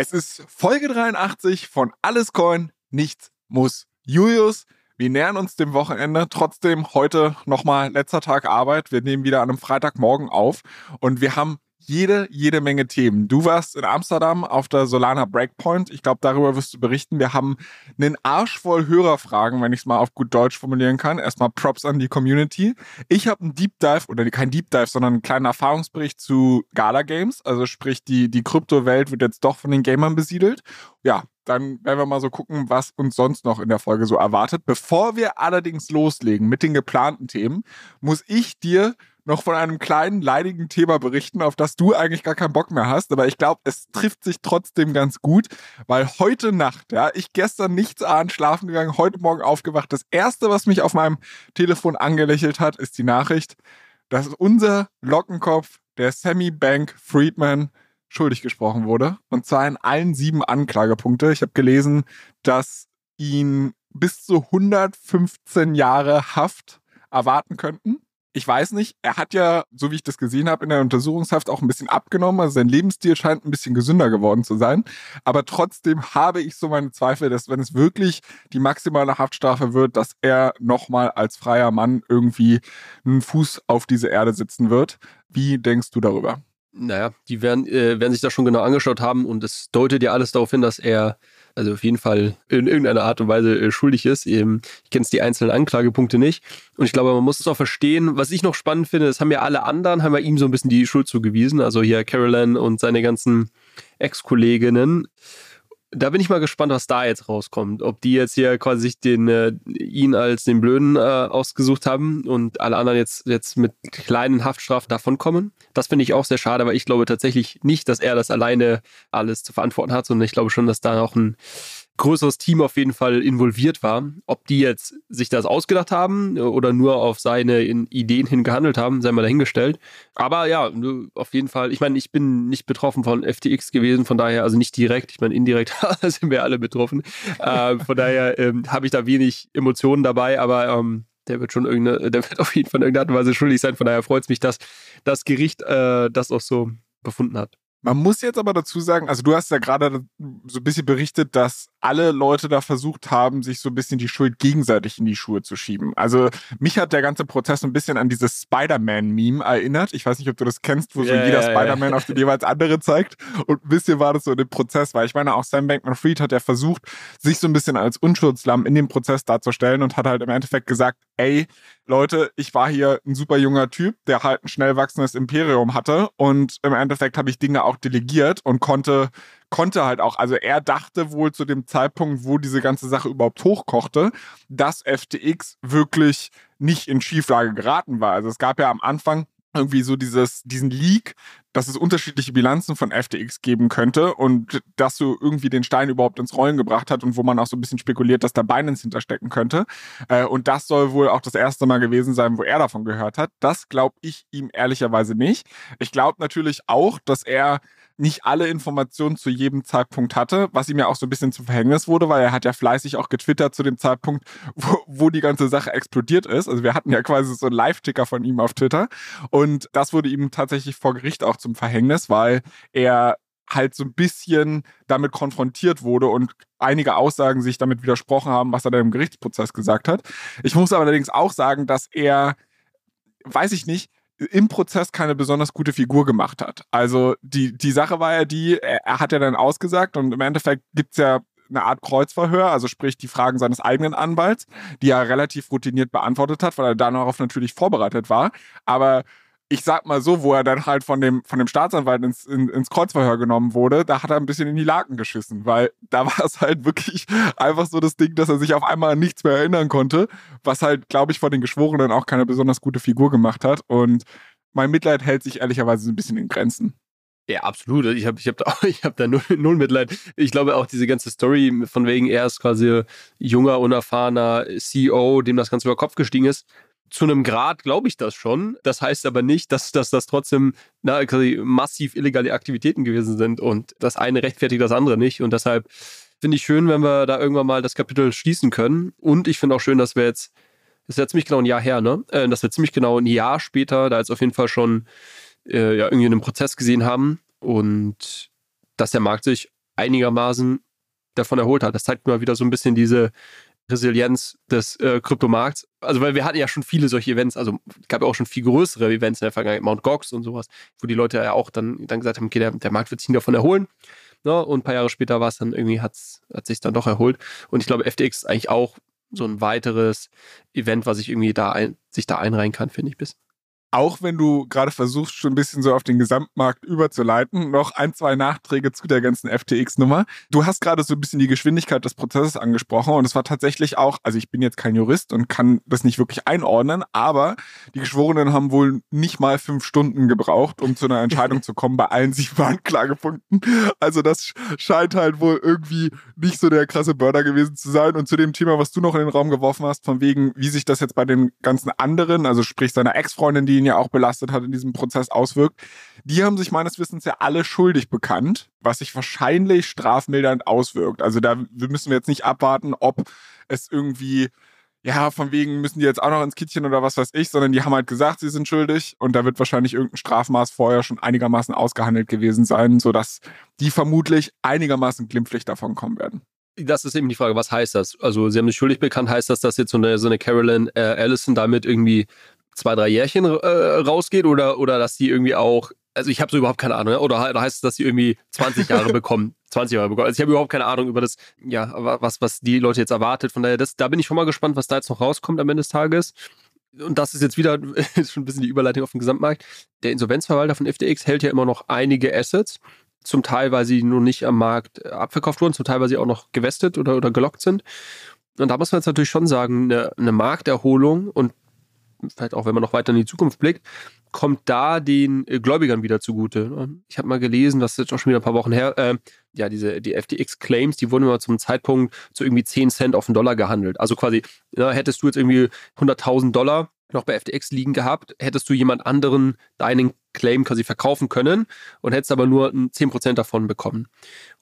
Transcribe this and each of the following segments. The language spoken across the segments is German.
Es ist Folge 83 von Alles Coin, nichts muss. Julius, wir nähern uns dem Wochenende. Trotzdem heute nochmal letzter Tag Arbeit. Wir nehmen wieder an einem Freitagmorgen auf und wir haben jede, jede Menge Themen. Du warst in Amsterdam auf der Solana Breakpoint. Ich glaube, darüber wirst du berichten. Wir haben einen Arsch voll Hörerfragen, wenn ich es mal auf gut Deutsch formulieren kann. Erstmal Props an die Community. Ich habe einen Deep Dive, oder kein Deep Dive, sondern einen kleinen Erfahrungsbericht zu Gala Games. Also sprich, die, die Kryptowelt wird jetzt doch von den Gamern besiedelt. Ja, dann werden wir mal so gucken, was uns sonst noch in der Folge so erwartet. Bevor wir allerdings loslegen mit den geplanten Themen, muss ich dir noch von einem kleinen, leidigen Thema berichten, auf das du eigentlich gar keinen Bock mehr hast. Aber ich glaube, es trifft sich trotzdem ganz gut, weil heute Nacht, ja, ich gestern nichts ahnt, schlafen gegangen, heute Morgen aufgewacht. Das erste, was mich auf meinem Telefon angelächelt hat, ist die Nachricht, dass unser Lockenkopf, der Sammy Bank Friedman, schuldig gesprochen wurde. Und zwar in allen sieben Anklagepunkte. Ich habe gelesen, dass ihn bis zu 115 Jahre Haft erwarten könnten ich weiß nicht, er hat ja, so wie ich das gesehen habe, in der Untersuchungshaft auch ein bisschen abgenommen. Also sein Lebensstil scheint ein bisschen gesünder geworden zu sein. Aber trotzdem habe ich so meine Zweifel, dass wenn es wirklich die maximale Haftstrafe wird, dass er nochmal als freier Mann irgendwie einen Fuß auf diese Erde sitzen wird. Wie denkst du darüber? Naja, die werden, äh, werden sich das schon genau angeschaut haben und es deutet ja alles darauf hin, dass er also auf jeden Fall in irgendeiner Art und Weise äh, schuldig ist. Ich kenne die einzelnen Anklagepunkte nicht. Und ich glaube, man muss es auch verstehen. Was ich noch spannend finde, das haben ja alle anderen, haben ja ihm so ein bisschen die Schuld zugewiesen. Also hier Carolyn und seine ganzen Ex-Kolleginnen da bin ich mal gespannt, was da jetzt rauskommt. Ob die jetzt hier quasi sich den, äh, ihn als den Blöden äh, ausgesucht haben und alle anderen jetzt, jetzt mit kleinen Haftstrafen davonkommen. Das finde ich auch sehr schade, aber ich glaube tatsächlich nicht, dass er das alleine alles zu verantworten hat, sondern ich glaube schon, dass da auch ein größeres Team auf jeden Fall involviert war. Ob die jetzt sich das ausgedacht haben oder nur auf seine Ideen hin gehandelt haben, sei mal dahingestellt. Aber ja, auf jeden Fall. Ich meine, ich bin nicht betroffen von FTX gewesen, von daher, also nicht direkt, ich meine, indirekt sind wir alle betroffen. Äh, von daher ähm, habe ich da wenig Emotionen dabei, aber ähm, der wird schon irgendeine, der wird auf jeden Fall in irgendeiner Art und Weise schuldig sein. Von daher freut es mich, dass das Gericht äh, das auch so befunden hat. Man muss jetzt aber dazu sagen, also du hast ja gerade so ein bisschen berichtet, dass alle Leute da versucht haben, sich so ein bisschen die Schuld gegenseitig in die Schuhe zu schieben. Also mich hat der ganze Prozess so ein bisschen an dieses Spider-Man-Meme erinnert. Ich weiß nicht, ob du das kennst, wo so yeah, jeder yeah, Spider-Man yeah. auf den jeweils andere zeigt. Und ein bisschen war das so dem Prozess, weil ich meine, auch Sam Bankman-Fried hat ja versucht, sich so ein bisschen als Unschuldslamm in dem Prozess darzustellen und hat halt im Endeffekt gesagt, ey, Leute, ich war hier ein super junger Typ, der halt ein schnell wachsendes Imperium hatte und im Endeffekt habe ich Dinge auch delegiert und konnte konnte halt auch, also er dachte wohl zu dem Zeitpunkt, wo diese ganze Sache überhaupt hochkochte, dass FTX wirklich nicht in Schieflage geraten war. Also es gab ja am Anfang irgendwie so dieses, diesen Leak, dass es unterschiedliche Bilanzen von FTX geben könnte und dass so irgendwie den Stein überhaupt ins Rollen gebracht hat und wo man auch so ein bisschen spekuliert, dass da Binance hinterstecken könnte. Äh, und das soll wohl auch das erste Mal gewesen sein, wo er davon gehört hat. Das glaube ich ihm ehrlicherweise nicht. Ich glaube natürlich auch, dass er nicht alle Informationen zu jedem Zeitpunkt hatte, was ihm ja auch so ein bisschen zum Verhängnis wurde, weil er hat ja fleißig auch getwittert zu dem Zeitpunkt, wo, wo die ganze Sache explodiert ist. Also wir hatten ja quasi so einen Live-Ticker von ihm auf Twitter und das wurde ihm tatsächlich vor Gericht auch zum Verhängnis, weil er halt so ein bisschen damit konfrontiert wurde und einige Aussagen sich damit widersprochen haben, was er dann im Gerichtsprozess gesagt hat. Ich muss allerdings auch sagen, dass er, weiß ich nicht, im Prozess keine besonders gute Figur gemacht hat. Also die, die Sache war ja die, er, hat ja dann ausgesagt und im Endeffekt gibt's ja eine Art Kreuzverhör, also sprich die Fragen seines eigenen Anwalts, die er relativ routiniert beantwortet hat, weil er darauf natürlich vorbereitet war. Aber ich sag mal so, wo er dann halt von dem, von dem Staatsanwalt ins, in, ins Kreuzverhör genommen wurde, da hat er ein bisschen in die Laken geschissen, weil da war es halt wirklich einfach so das Ding, dass er sich auf einmal an nichts mehr erinnern konnte, was halt, glaube ich, von den Geschworenen auch keine besonders gute Figur gemacht hat. Und mein Mitleid hält sich ehrlicherweise ein bisschen in Grenzen. Ja, absolut. Ich habe ich hab da, hab da null, null Mitleid. Ich glaube auch diese ganze Story, von wegen er ist quasi junger, unerfahrener CEO, dem das Ganze über Kopf gestiegen ist. Zu einem Grad glaube ich das schon. Das heißt aber nicht, dass, dass das trotzdem na, massiv illegale Aktivitäten gewesen sind und das eine rechtfertigt das andere nicht. Und deshalb finde ich schön, wenn wir da irgendwann mal das Kapitel schließen können. Und ich finde auch schön, dass wir jetzt, das ist ja ziemlich genau ein Jahr her, ne? Äh, dass wir ziemlich genau ein Jahr später da jetzt auf jeden Fall schon äh, ja irgendwie einen Prozess gesehen haben und dass der Markt sich einigermaßen davon erholt hat. Das zeigt mal wieder so ein bisschen diese Resilienz des äh, Kryptomarkts. Also, weil wir hatten ja schon viele solche Events, also gab ja auch schon viel größere Events in der Vergangenheit, Mount Gox und sowas, wo die Leute ja auch dann, dann gesagt haben, okay, der, der Markt wird sich davon erholen. Ne? und ein paar Jahre später war es dann irgendwie, hat's, hat sich dann doch erholt. Und ich glaube, FTX ist eigentlich auch so ein weiteres Event, was ich irgendwie da ein, sich da einreihen kann, finde ich bis auch wenn du gerade versuchst, schon ein bisschen so auf den Gesamtmarkt überzuleiten, noch ein, zwei Nachträge zu der ganzen FTX-Nummer. Du hast gerade so ein bisschen die Geschwindigkeit des Prozesses angesprochen und es war tatsächlich auch, also ich bin jetzt kein Jurist und kann das nicht wirklich einordnen, aber die Geschworenen haben wohl nicht mal fünf Stunden gebraucht, um zu einer Entscheidung zu kommen bei allen sieben Anklagepunkten. Also das scheint halt wohl irgendwie nicht so der krasse Burner gewesen zu sein. Und zu dem Thema, was du noch in den Raum geworfen hast, von wegen, wie sich das jetzt bei den ganzen anderen, also sprich seiner Ex-Freundin, die ihn ja auch belastet hat in diesem Prozess auswirkt. Die haben sich meines Wissens ja alle schuldig bekannt, was sich wahrscheinlich strafmildernd auswirkt. Also da müssen wir jetzt nicht abwarten, ob es irgendwie ja, von wegen müssen die jetzt auch noch ins Kittchen oder was weiß ich, sondern die haben halt gesagt, sie sind schuldig und da wird wahrscheinlich irgendein Strafmaß vorher schon einigermaßen ausgehandelt gewesen sein, sodass die vermutlich einigermaßen glimpflich davon kommen werden. Das ist eben die Frage, was heißt das? Also, sie haben sich schuldig bekannt, heißt das, dass jetzt so eine, so eine Carolyn äh, Allison damit irgendwie zwei, drei Jährchen äh, rausgeht oder, oder dass die irgendwie auch, also ich habe so überhaupt keine Ahnung, oder, oder heißt es, dass sie irgendwie 20 Jahre bekommen, 20 Jahre bekommen. Also ich habe überhaupt keine Ahnung über das, ja, was, was die Leute jetzt erwartet. Von daher, das, da bin ich schon mal gespannt, was da jetzt noch rauskommt am Ende des Tages. Und das ist jetzt wieder ist schon ein bisschen die Überleitung auf den Gesamtmarkt. Der Insolvenzverwalter von FTX hält ja immer noch einige Assets. Zum Teil, weil sie nur nicht am Markt abverkauft wurden, zum Teil, weil sie auch noch gewestet oder, oder gelockt sind. Und da muss man jetzt natürlich schon sagen, eine, eine Markterholung und vielleicht auch wenn man noch weiter in die Zukunft blickt, kommt da den äh, Gläubigern wieder zugute. Ich habe mal gelesen, das ist jetzt auch schon wieder ein paar Wochen her, äh, ja, diese, die FTX-Claims, die wurden immer zum Zeitpunkt zu irgendwie 10 Cent auf den Dollar gehandelt. Also quasi, ja, hättest du jetzt irgendwie 100.000 Dollar noch bei FTX liegen gehabt, hättest du jemand anderen deinen Claim quasi verkaufen können und hättest aber nur 10% davon bekommen.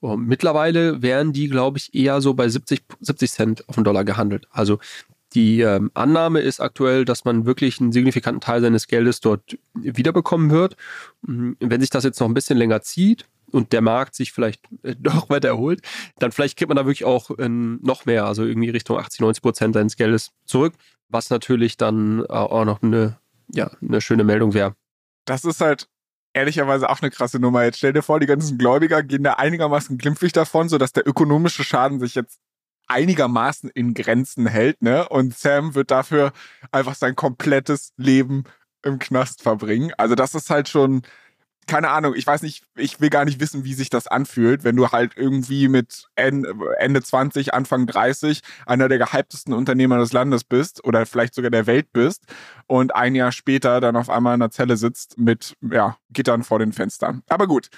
Und mittlerweile wären die, glaube ich, eher so bei 70, 70 Cent auf den Dollar gehandelt. Also die ähm, Annahme ist aktuell, dass man wirklich einen signifikanten Teil seines Geldes dort wiederbekommen wird. Mhm, wenn sich das jetzt noch ein bisschen länger zieht und der Markt sich vielleicht äh, doch weiter erholt, dann vielleicht kriegt man da wirklich auch äh, noch mehr, also irgendwie Richtung 80, 90 Prozent seines Geldes zurück, was natürlich dann äh, auch noch eine, ja, eine schöne Meldung wäre. Das ist halt ehrlicherweise auch eine krasse Nummer. Jetzt stell dir vor, die ganzen Gläubiger gehen da einigermaßen glimpflich davon, sodass der ökonomische Schaden sich jetzt einigermaßen in Grenzen hält, ne? Und Sam wird dafür einfach sein komplettes Leben im Knast verbringen. Also das ist halt schon, keine Ahnung, ich weiß nicht, ich will gar nicht wissen, wie sich das anfühlt, wenn du halt irgendwie mit Ende 20, Anfang 30 einer der gehyptesten Unternehmer des Landes bist oder vielleicht sogar der Welt bist und ein Jahr später dann auf einmal in der Zelle sitzt mit, ja, Gittern vor den Fenstern. Aber gut.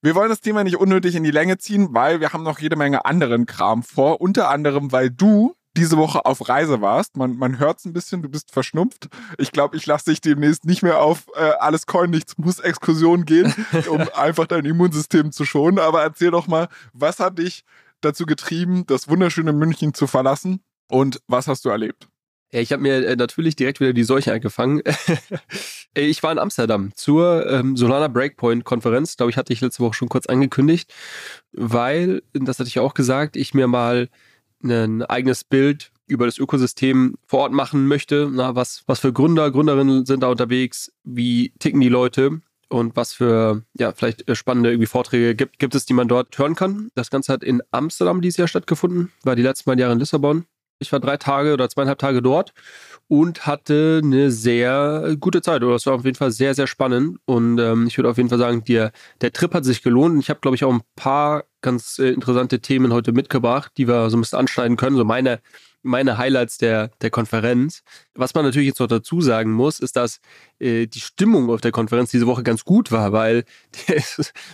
Wir wollen das Thema nicht unnötig in die Länge ziehen, weil wir haben noch jede Menge anderen Kram vor. Unter anderem, weil du diese Woche auf Reise warst. Man, man hört es ein bisschen, du bist verschnupft. Ich glaube, ich lasse dich demnächst nicht mehr auf äh, alles Coin, nichts muss Exkursion gehen, um einfach dein Immunsystem zu schonen. Aber erzähl doch mal, was hat dich dazu getrieben, das wunderschöne München zu verlassen und was hast du erlebt? Ja, ich habe mir äh, natürlich direkt wieder die Seuche eingefangen. ich war in Amsterdam zur ähm, Solana Breakpoint Konferenz, glaube ich, hatte ich letzte Woche schon kurz angekündigt, weil, das hatte ich auch gesagt, ich mir mal ein eigenes Bild über das Ökosystem vor Ort machen möchte. Na, was, was für Gründer, Gründerinnen sind da unterwegs? Wie ticken die Leute? Und was für, ja, vielleicht äh, spannende irgendwie Vorträge gibt, gibt es, die man dort hören kann. Das Ganze hat in Amsterdam dieses Jahr stattgefunden, war die letzten beiden Jahre in Lissabon. Ich war drei Tage oder zweieinhalb Tage dort und hatte eine sehr gute Zeit. Oder es war auf jeden Fall sehr, sehr spannend. Und ähm, ich würde auf jeden Fall sagen, der, der Trip hat sich gelohnt. Ich habe, glaube ich, auch ein paar ganz äh, interessante Themen heute mitgebracht, die wir so ein bisschen anschneiden können. So meine meine Highlights der, der Konferenz. Was man natürlich jetzt noch dazu sagen muss, ist, dass äh, die Stimmung auf der Konferenz diese Woche ganz gut war, weil der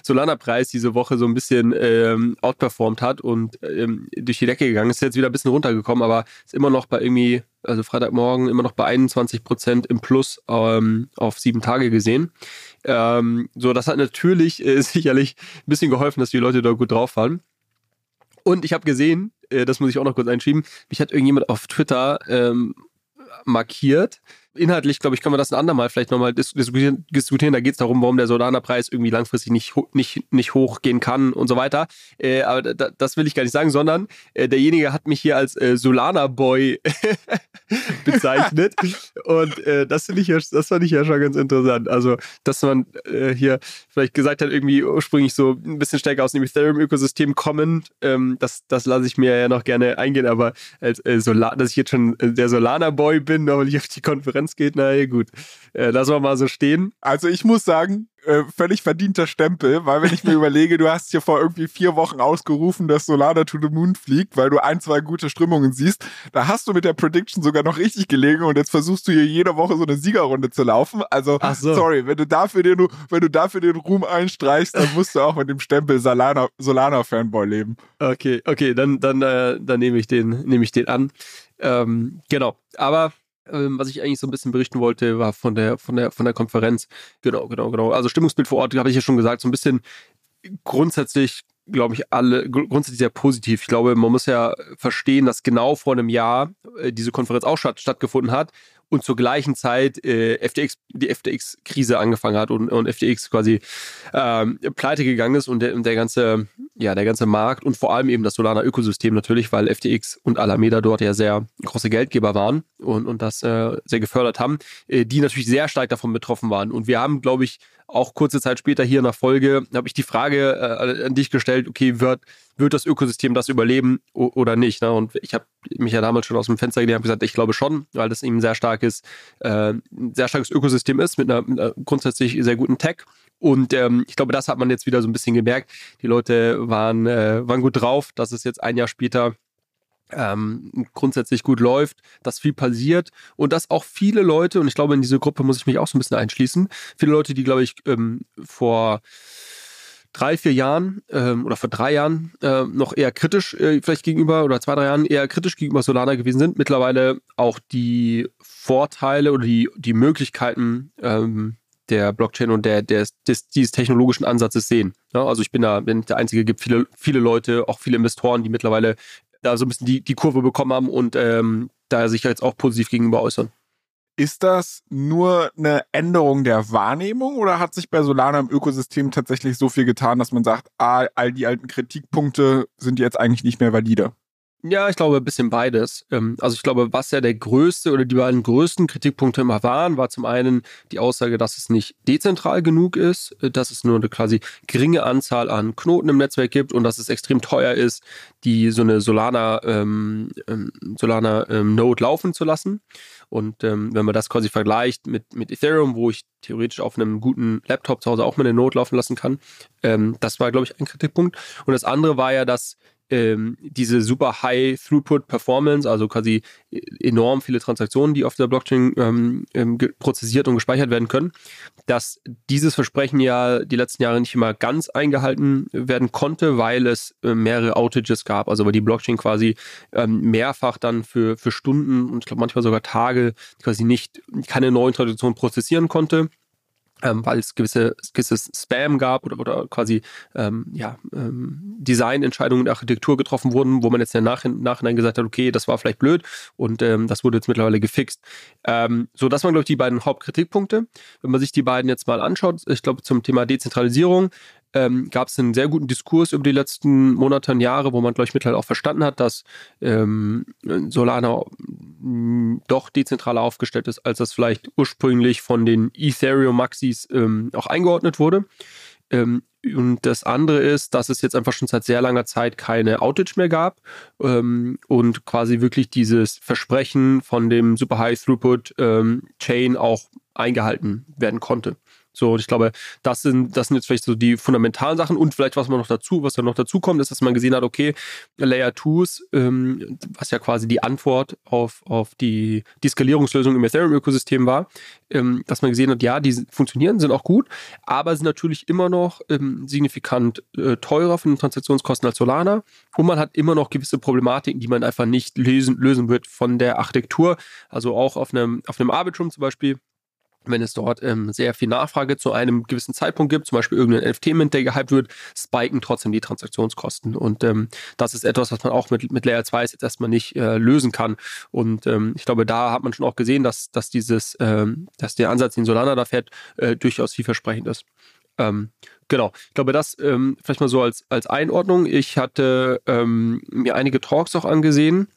Solana-Preis diese Woche so ein bisschen ähm, outperformed hat und ähm, durch die Decke gegangen ist. Ist jetzt wieder ein bisschen runtergekommen, aber ist immer noch bei irgendwie, also Freitagmorgen, immer noch bei 21 Prozent im Plus ähm, auf sieben Tage gesehen. Ähm, so, das hat natürlich äh, sicherlich ein bisschen geholfen, dass die Leute da gut drauf waren. Und ich habe gesehen, das muss ich auch noch kurz einschieben, mich hat irgendjemand auf Twitter ähm, markiert. Inhaltlich, glaube ich, können wir das ein andermal vielleicht nochmal diskutieren. Da geht es darum, warum der Solana-Preis irgendwie langfristig nicht, nicht, nicht hochgehen kann und so weiter. Äh, aber da, das will ich gar nicht sagen, sondern äh, derjenige hat mich hier als äh, Solana-Boy bezeichnet. und äh, das, ich ja, das fand ich ja schon ganz interessant. Also, dass man äh, hier vielleicht gesagt hat, irgendwie ursprünglich so ein bisschen stärker aus dem Ethereum-Ökosystem kommend, ähm, das, das lasse ich mir ja noch gerne eingehen, aber als äh, Solar, dass ich jetzt schon der Solana-Boy bin, weil ich auf die Konferenz geht, naja, gut. Äh, lassen wir mal so stehen. Also ich muss sagen, äh, völlig verdienter Stempel, weil wenn ich mir überlege, du hast hier vor irgendwie vier Wochen ausgerufen, dass Solana to the Moon fliegt, weil du ein, zwei gute Strömungen siehst, da hast du mit der Prediction sogar noch richtig gelegen und jetzt versuchst du hier jede Woche so eine Siegerrunde zu laufen. Also, so. sorry, wenn du dafür den, wenn du dafür den Ruhm einstreichst, dann musst du auch mit dem Stempel Solana, Solana Fanboy leben. Okay, okay, dann, dann, äh, dann nehme ich den, nehme ich den an. Ähm, genau. Aber ähm, was ich eigentlich so ein bisschen berichten wollte, war von der, von der, von der Konferenz. Genau, genau, genau. Also Stimmungsbild vor Ort, habe ich ja schon gesagt, so ein bisschen grundsätzlich glaube ich, alle grundsätzlich sehr positiv. Ich glaube, man muss ja verstehen, dass genau vor einem Jahr äh, diese Konferenz auch statt, stattgefunden hat und zur gleichen Zeit äh, FTX, die FTX-Krise angefangen hat und, und FTX quasi ähm, pleite gegangen ist und der, und der ganze, ja, der ganze Markt und vor allem eben das Solana-Ökosystem natürlich, weil FTX und Alameda dort ja sehr große Geldgeber waren und, und das äh, sehr gefördert haben, äh, die natürlich sehr stark davon betroffen waren. Und wir haben, glaube ich, auch kurze Zeit später hier in der Folge, habe ich die Frage äh, an dich gestellt, okay, wird, wird das Ökosystem das überleben oder nicht? Ne? Und ich habe mich ja damals schon aus dem Fenster gelegt und gesagt, ich glaube schon, weil das eben ein sehr starkes, äh, ein sehr starkes Ökosystem ist mit einer, mit einer grundsätzlich sehr guten Tech. Und ähm, ich glaube, das hat man jetzt wieder so ein bisschen gemerkt. Die Leute waren, äh, waren gut drauf, dass es jetzt ein Jahr später ähm, grundsätzlich gut läuft, dass viel passiert und dass auch viele Leute, und ich glaube, in diese Gruppe muss ich mich auch so ein bisschen einschließen, viele Leute, die, glaube ich, ähm, vor drei, vier Jahren ähm, oder vor drei Jahren äh, noch eher kritisch äh, vielleicht gegenüber oder zwei, drei Jahren eher kritisch gegenüber Solana gewesen sind, mittlerweile auch die Vorteile oder die, die Möglichkeiten ähm, der Blockchain und der, der, des, dieses technologischen Ansatzes sehen. Ja, also ich bin da bin der Einzige, gibt viele, viele Leute, auch viele Investoren, die mittlerweile da so ein bisschen die, die Kurve bekommen haben und ähm, da sich jetzt auch positiv gegenüber äußern. Ist das nur eine Änderung der Wahrnehmung oder hat sich bei Solana im Ökosystem tatsächlich so viel getan, dass man sagt, ah, all die alten Kritikpunkte sind jetzt eigentlich nicht mehr valide? Ja, ich glaube ein bisschen beides. Ähm, also ich glaube, was ja der größte oder die beiden größten Kritikpunkte immer waren, war zum einen die Aussage, dass es nicht dezentral genug ist, äh, dass es nur eine quasi geringe Anzahl an Knoten im Netzwerk gibt und dass es extrem teuer ist, die so eine Solana, ähm, ähm Solana ähm, Node laufen zu lassen. Und ähm, wenn man das quasi vergleicht mit, mit Ethereum, wo ich theoretisch auf einem guten Laptop zu Hause auch mal eine Node laufen lassen kann, ähm, das war, glaube ich, ein Kritikpunkt. Und das andere war ja, dass ähm, diese super High Throughput Performance, also quasi enorm viele Transaktionen, die auf der Blockchain ähm, ähm prozessiert und gespeichert werden können, dass dieses Versprechen ja die letzten Jahre nicht immer ganz eingehalten werden konnte, weil es äh, mehrere Outages gab, also weil die Blockchain quasi ähm, mehrfach dann für, für Stunden und ich glaube manchmal sogar Tage quasi nicht keine neuen Transaktionen prozessieren konnte ähm, weil es gewisse, gewisses Spam gab oder, oder quasi ähm, ja, ähm, Designentscheidungen in Architektur getroffen wurden, wo man jetzt im Nachhinein, Nachhinein gesagt hat, okay, das war vielleicht blöd und ähm, das wurde jetzt mittlerweile gefixt. Ähm, so, das waren, glaube ich, die beiden Hauptkritikpunkte. Wenn man sich die beiden jetzt mal anschaut, ich glaube, zum Thema Dezentralisierung ähm, gab es einen sehr guten Diskurs über die letzten Monate und Jahre, wo man, glaube ich, mittlerweile auch verstanden hat, dass ähm, Solana mh, doch dezentraler aufgestellt ist, als das vielleicht ursprünglich von den Ethereum-Maxis ähm, auch eingeordnet wurde. Ähm, und das andere ist, dass es jetzt einfach schon seit sehr langer Zeit keine Outage mehr gab ähm, und quasi wirklich dieses Versprechen von dem Super High Throughput ähm, Chain auch eingehalten werden konnte. So, und ich glaube, das sind, das sind jetzt vielleicht so die fundamentalen Sachen und vielleicht, was man noch dazu, was dann noch dazu kommt, ist, dass man gesehen hat, okay, Layer 2s, ähm, was ja quasi die Antwort auf, auf die, die Skalierungslösung im Ethereum-Ökosystem war, ähm, dass man gesehen hat, ja, die funktionieren, sind auch gut, aber sind natürlich immer noch ähm, signifikant äh, teurer von den Transaktionskosten als Solana und man hat immer noch gewisse Problematiken, die man einfach nicht lösen, lösen wird von der Architektur. Also auch auf einem, auf einem Arbitrum zum Beispiel wenn es dort ähm, sehr viel Nachfrage zu einem gewissen Zeitpunkt gibt, zum Beispiel irgendein NFT-Mint, der gehypt wird, spiken trotzdem die Transaktionskosten. Und ähm, das ist etwas, was man auch mit, mit Layer 2 jetzt erstmal nicht äh, lösen kann. Und ähm, ich glaube, da hat man schon auch gesehen, dass, dass dieses, ähm, dass der Ansatz, den Solana da fährt, äh, durchaus vielversprechend ist. Ähm, genau, ich glaube, das ähm, vielleicht mal so als, als Einordnung. Ich hatte mir einige Talks auch angesehen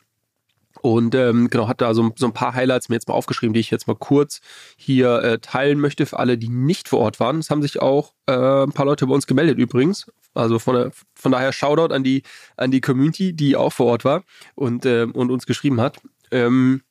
und ähm, genau, hat da so, so ein paar Highlights mir jetzt mal aufgeschrieben, die ich jetzt mal kurz hier äh, teilen möchte für alle, die nicht vor Ort waren. Es haben sich auch äh, ein paar Leute bei uns gemeldet übrigens. Also von, der, von daher Shoutout an die, an die Community, die auch vor Ort war und, äh, und uns geschrieben hat. Ähm,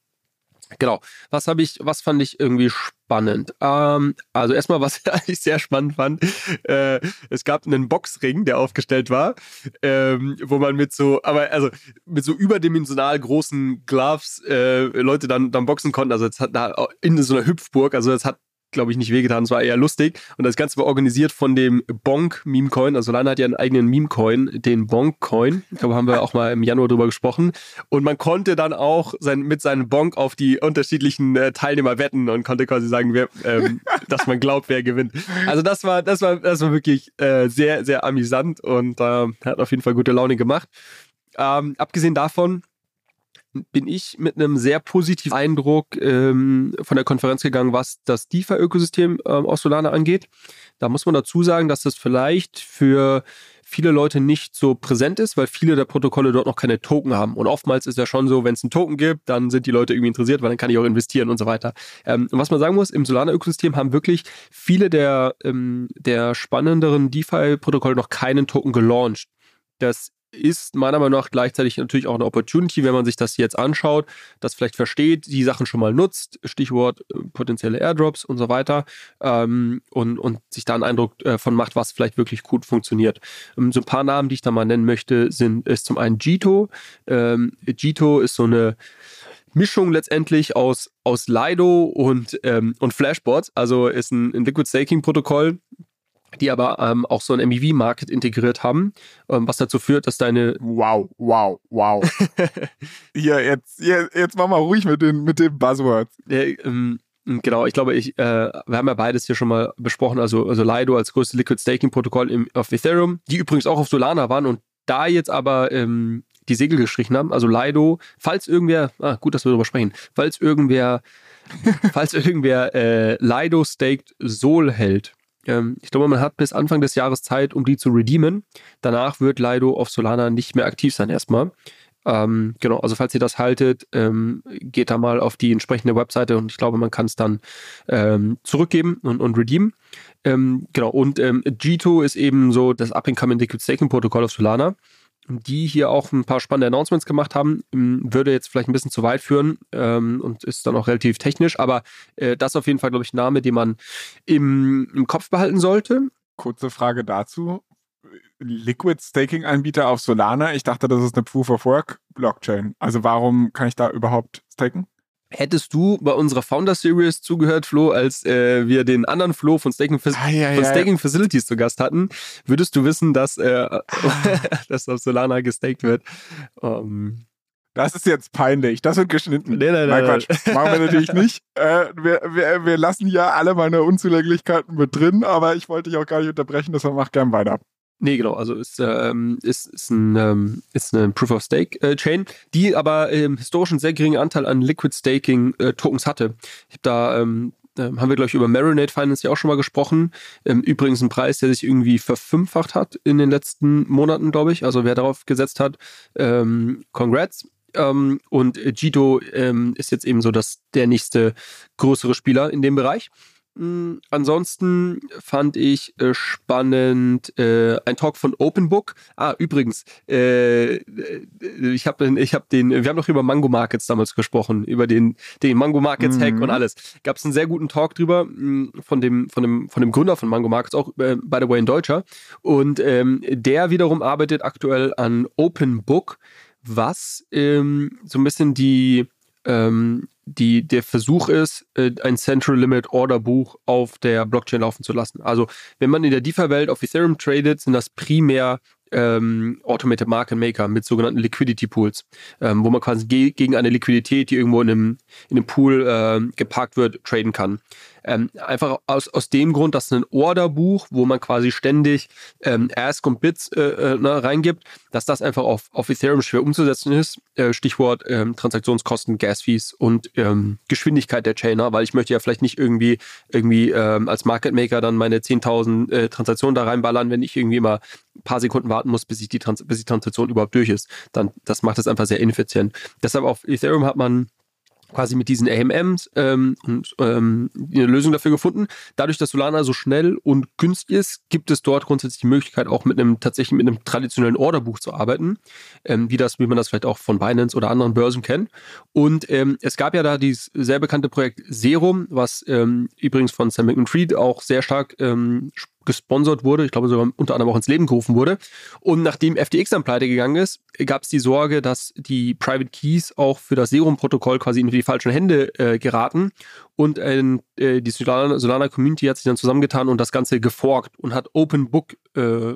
Genau. Was habe ich, was fand ich irgendwie spannend? Ähm, also erstmal, was ich sehr spannend fand, äh, es gab einen Boxring, der aufgestellt war, ähm, wo man mit so, aber also mit so überdimensional großen Gloves äh, Leute dann, dann boxen konnten. Also es hat da in so einer Hüpfburg, also es hat glaube ich, nicht wehgetan. Es war eher lustig. Und das Ganze war organisiert von dem Bonk-Meme-Coin. Also Lana hat ja einen eigenen Meme-Coin, den Bonk-Coin. Ich glaube, haben wir auch mal im Januar drüber gesprochen. Und man konnte dann auch sein, mit seinem Bonk auf die unterschiedlichen äh, Teilnehmer wetten und konnte quasi sagen, wer, ähm, dass man glaubt, wer gewinnt. Also das war, das war, das war wirklich äh, sehr, sehr amüsant und äh, hat auf jeden Fall gute Laune gemacht. Ähm, abgesehen davon, bin ich mit einem sehr positiven Eindruck ähm, von der Konferenz gegangen, was das DeFi-Ökosystem ähm, aus Solana angeht. Da muss man dazu sagen, dass das vielleicht für viele Leute nicht so präsent ist, weil viele der Protokolle dort noch keine Token haben. Und oftmals ist ja schon so, wenn es einen Token gibt, dann sind die Leute irgendwie interessiert, weil dann kann ich auch investieren und so weiter. Ähm, und was man sagen muss, im Solana-Ökosystem haben wirklich viele der, ähm, der spannenderen DeFi-Protokolle noch keinen Token gelauncht. Das ist meiner Meinung nach gleichzeitig natürlich auch eine Opportunity, wenn man sich das jetzt anschaut, das vielleicht versteht, die Sachen schon mal nutzt, Stichwort äh, potenzielle Airdrops und so weiter, ähm, und, und sich da einen Eindruck äh, von macht, was vielleicht wirklich gut funktioniert. Ähm, so ein paar Namen, die ich da mal nennen möchte, sind ist zum einen Gito. Ähm, Gito ist so eine Mischung letztendlich aus, aus Lido und, ähm, und Flashbots, also ist ein, ein Liquid Staking Protokoll, die aber ähm, auch so ein MEV-Market integriert haben, ähm, was dazu führt, dass deine Wow, wow, wow. Hier, jetzt, jetzt, jetzt mach mal ruhig mit den, mit den Buzzwords. Äh, ähm, Genau, ich glaube, ich, äh, wir haben ja beides hier schon mal besprochen, also, also Lido als größtes Liquid Staking Protokoll im, auf Ethereum, die übrigens auch auf Solana waren und da jetzt aber ähm, die Segel gestrichen haben, also Lido, falls irgendwer, ah, gut, dass wir darüber sprechen, falls irgendwer, falls irgendwer äh, Lido staked Sol hält, ähm, ich glaube, man hat bis Anfang des Jahres Zeit, um die zu redeemen. Danach wird Lido auf Solana nicht mehr aktiv sein erstmal. Ähm, genau, also falls ihr das haltet, ähm, geht da mal auf die entsprechende Webseite und ich glaube, man kann es dann ähm, zurückgeben und, und redeemen. Ähm, genau, und ähm, G2 ist eben so das Up-and-Coming Liquid Staking Protokoll auf Solana die hier auch ein paar spannende Announcements gemacht haben. Ähm, würde jetzt vielleicht ein bisschen zu weit führen ähm, und ist dann auch relativ technisch, aber äh, das ist auf jeden Fall, glaube ich, ein Name, den man im, im Kopf behalten sollte. Kurze Frage dazu. Liquid Staking Anbieter auf Solana. Ich dachte, das ist eine Proof of Work Blockchain. Also warum kann ich da überhaupt staken? Hättest du bei unserer Founder Series zugehört, Flo, als äh, wir den anderen Flo von Staking, ah, ja, von Staking ja. Facilities zu Gast hatten, würdest du wissen, dass, äh, dass auf Solana gestaked wird. Um, ähm, das ist jetzt peinlich. Das wird geschnitten. Nee, nein, nein. nein Quatsch. Machen wir natürlich nicht. Äh, wir, wir, wir lassen ja alle meine Unzulänglichkeiten mit drin, aber ich wollte dich auch gar nicht unterbrechen, deshalb mach gern weiter. Nee, genau. Also ist, ähm, ist, ist, ein, ähm, ist eine Proof of Stake äh, Chain, die aber ähm, historisch einen sehr geringen Anteil an Liquid Staking äh, Tokens hatte. Ich habe da ähm, ähm, haben wir, glaube ich, über Marinate Finance ja auch schon mal gesprochen. Ähm, übrigens ein Preis, der sich irgendwie verfünffacht hat in den letzten Monaten, glaube ich. Also wer darauf gesetzt hat, ähm, congrats. Ähm, und Gito ähm, ist jetzt eben so dass der nächste größere Spieler in dem Bereich. Mh, ansonsten fand ich äh, spannend äh, ein Talk von OpenBook. Ah, übrigens, äh, ich habe ich hab den, wir haben doch über Mango Markets damals gesprochen, über den, den Mango Markets Hack mhm. und alles. Gab es einen sehr guten Talk drüber mh, von dem, von dem, von dem Gründer von Mango Markets, auch äh, by the way ein Deutscher. Und ähm, der wiederum arbeitet aktuell an OpenBook, was ähm, so ein bisschen die ähm, die, der Versuch ist, äh, ein Central Limit Order Buch auf der Blockchain laufen zu lassen. Also wenn man in der DeFi-Welt auf Ethereum tradet, sind das primär ähm, Automated Market Maker mit sogenannten Liquidity Pools, ähm, wo man quasi ge gegen eine Liquidität, die irgendwo in einem, in einem Pool äh, geparkt wird, traden kann. Ähm, einfach aus, aus dem Grund, dass ein Orderbuch, wo man quasi ständig ähm, Ask und Bits äh, äh, ne, reingibt, dass das einfach auf, auf Ethereum schwer umzusetzen ist. Äh, Stichwort ähm, Transaktionskosten, Gas-Fees und ähm, Geschwindigkeit der Chainer, weil ich möchte ja vielleicht nicht irgendwie irgendwie ähm, als Market Maker dann meine 10.000 äh, Transaktionen da reinballern, wenn ich irgendwie mal ein paar Sekunden warten muss, bis ich die, Trans bis die Transaktion überhaupt durch ist. Dann, das macht es einfach sehr ineffizient. Deshalb auf Ethereum hat man quasi mit diesen AMMs ähm, und ähm, eine Lösung dafür gefunden. Dadurch, dass Solana so schnell und günstig ist, gibt es dort grundsätzlich die Möglichkeit, auch mit einem tatsächlich mit einem traditionellen Orderbuch zu arbeiten, ähm, wie das, wie man das vielleicht auch von Binance oder anderen Börsen kennt. Und ähm, es gab ja da dieses sehr bekannte Projekt Serum, was ähm, übrigens von Sam McMahon-Fried auch sehr stark ähm, gesponsert wurde, ich glaube sogar unter anderem auch ins Leben gerufen wurde. Und nachdem FTX dann pleite gegangen ist, gab es die Sorge, dass die Private Keys auch für das Serum-Protokoll quasi in die falschen Hände äh, geraten. Und äh, die Solana, Solana, Community hat sich dann zusammengetan und das Ganze geforkt und hat Open Book äh,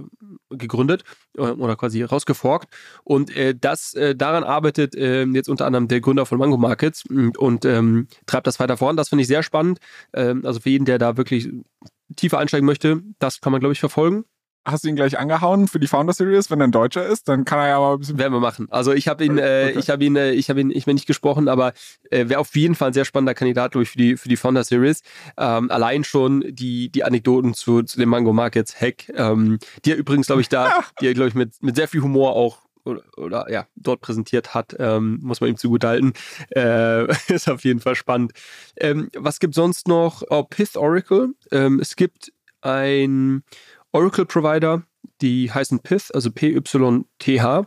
gegründet äh, oder quasi rausgeforkt. Und äh, das äh, daran arbeitet jetzt unter anderem der Gründer von Mango Markets und, und ähm, treibt das weiter voran. Das finde ich sehr spannend. Ähm, also für jeden, der da wirklich tiefer einsteigen möchte, das kann man, glaube ich, verfolgen. Hast du ihn gleich angehauen für die Founder Series, wenn er ein Deutscher ist? Dann kann er ja mal ein bisschen. Werden wir machen. Also ich habe ihn, äh, ich habe ihn, äh, ich habe ihn, ich bin nicht gesprochen, aber äh, wäre auf jeden Fall ein sehr spannender Kandidat durch für die für die Founder Series. Ähm, allein schon die die Anekdoten zu, zu dem Mango Markets Hack, ähm, die er übrigens, glaube ich, da, die er glaube ich mit mit sehr viel Humor auch oder, oder, ja, dort präsentiert hat, ähm, muss man ihm zugutehalten. Äh, ist auf jeden Fall spannend. Ähm, was gibt sonst noch? Oh, Pith Oracle. Ähm, es gibt ein Oracle-Provider, die heißen Pith, also P-Y-T-H,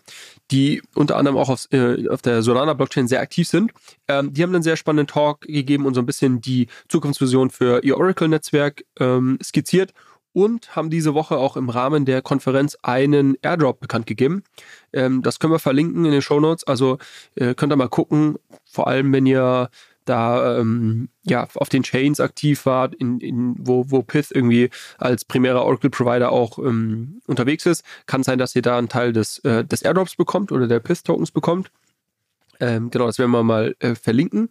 die unter anderem auch auf, äh, auf der Solana-Blockchain sehr aktiv sind. Ähm, die haben einen sehr spannenden Talk gegeben und so ein bisschen die Zukunftsvision für ihr Oracle-Netzwerk ähm, skizziert und haben diese Woche auch im Rahmen der Konferenz einen Airdrop bekannt gegeben. Ähm, das können wir verlinken in den Show Notes. Also äh, könnt ihr mal gucken, vor allem wenn ihr da ähm, ja auf den Chains aktiv wart, in, in, wo, wo Pith irgendwie als primärer Oracle-Provider auch ähm, unterwegs ist, kann sein, dass ihr da einen Teil des, äh, des Airdrops bekommt oder der Pith-Tokens bekommt. Ähm, genau, das werden wir mal äh, verlinken.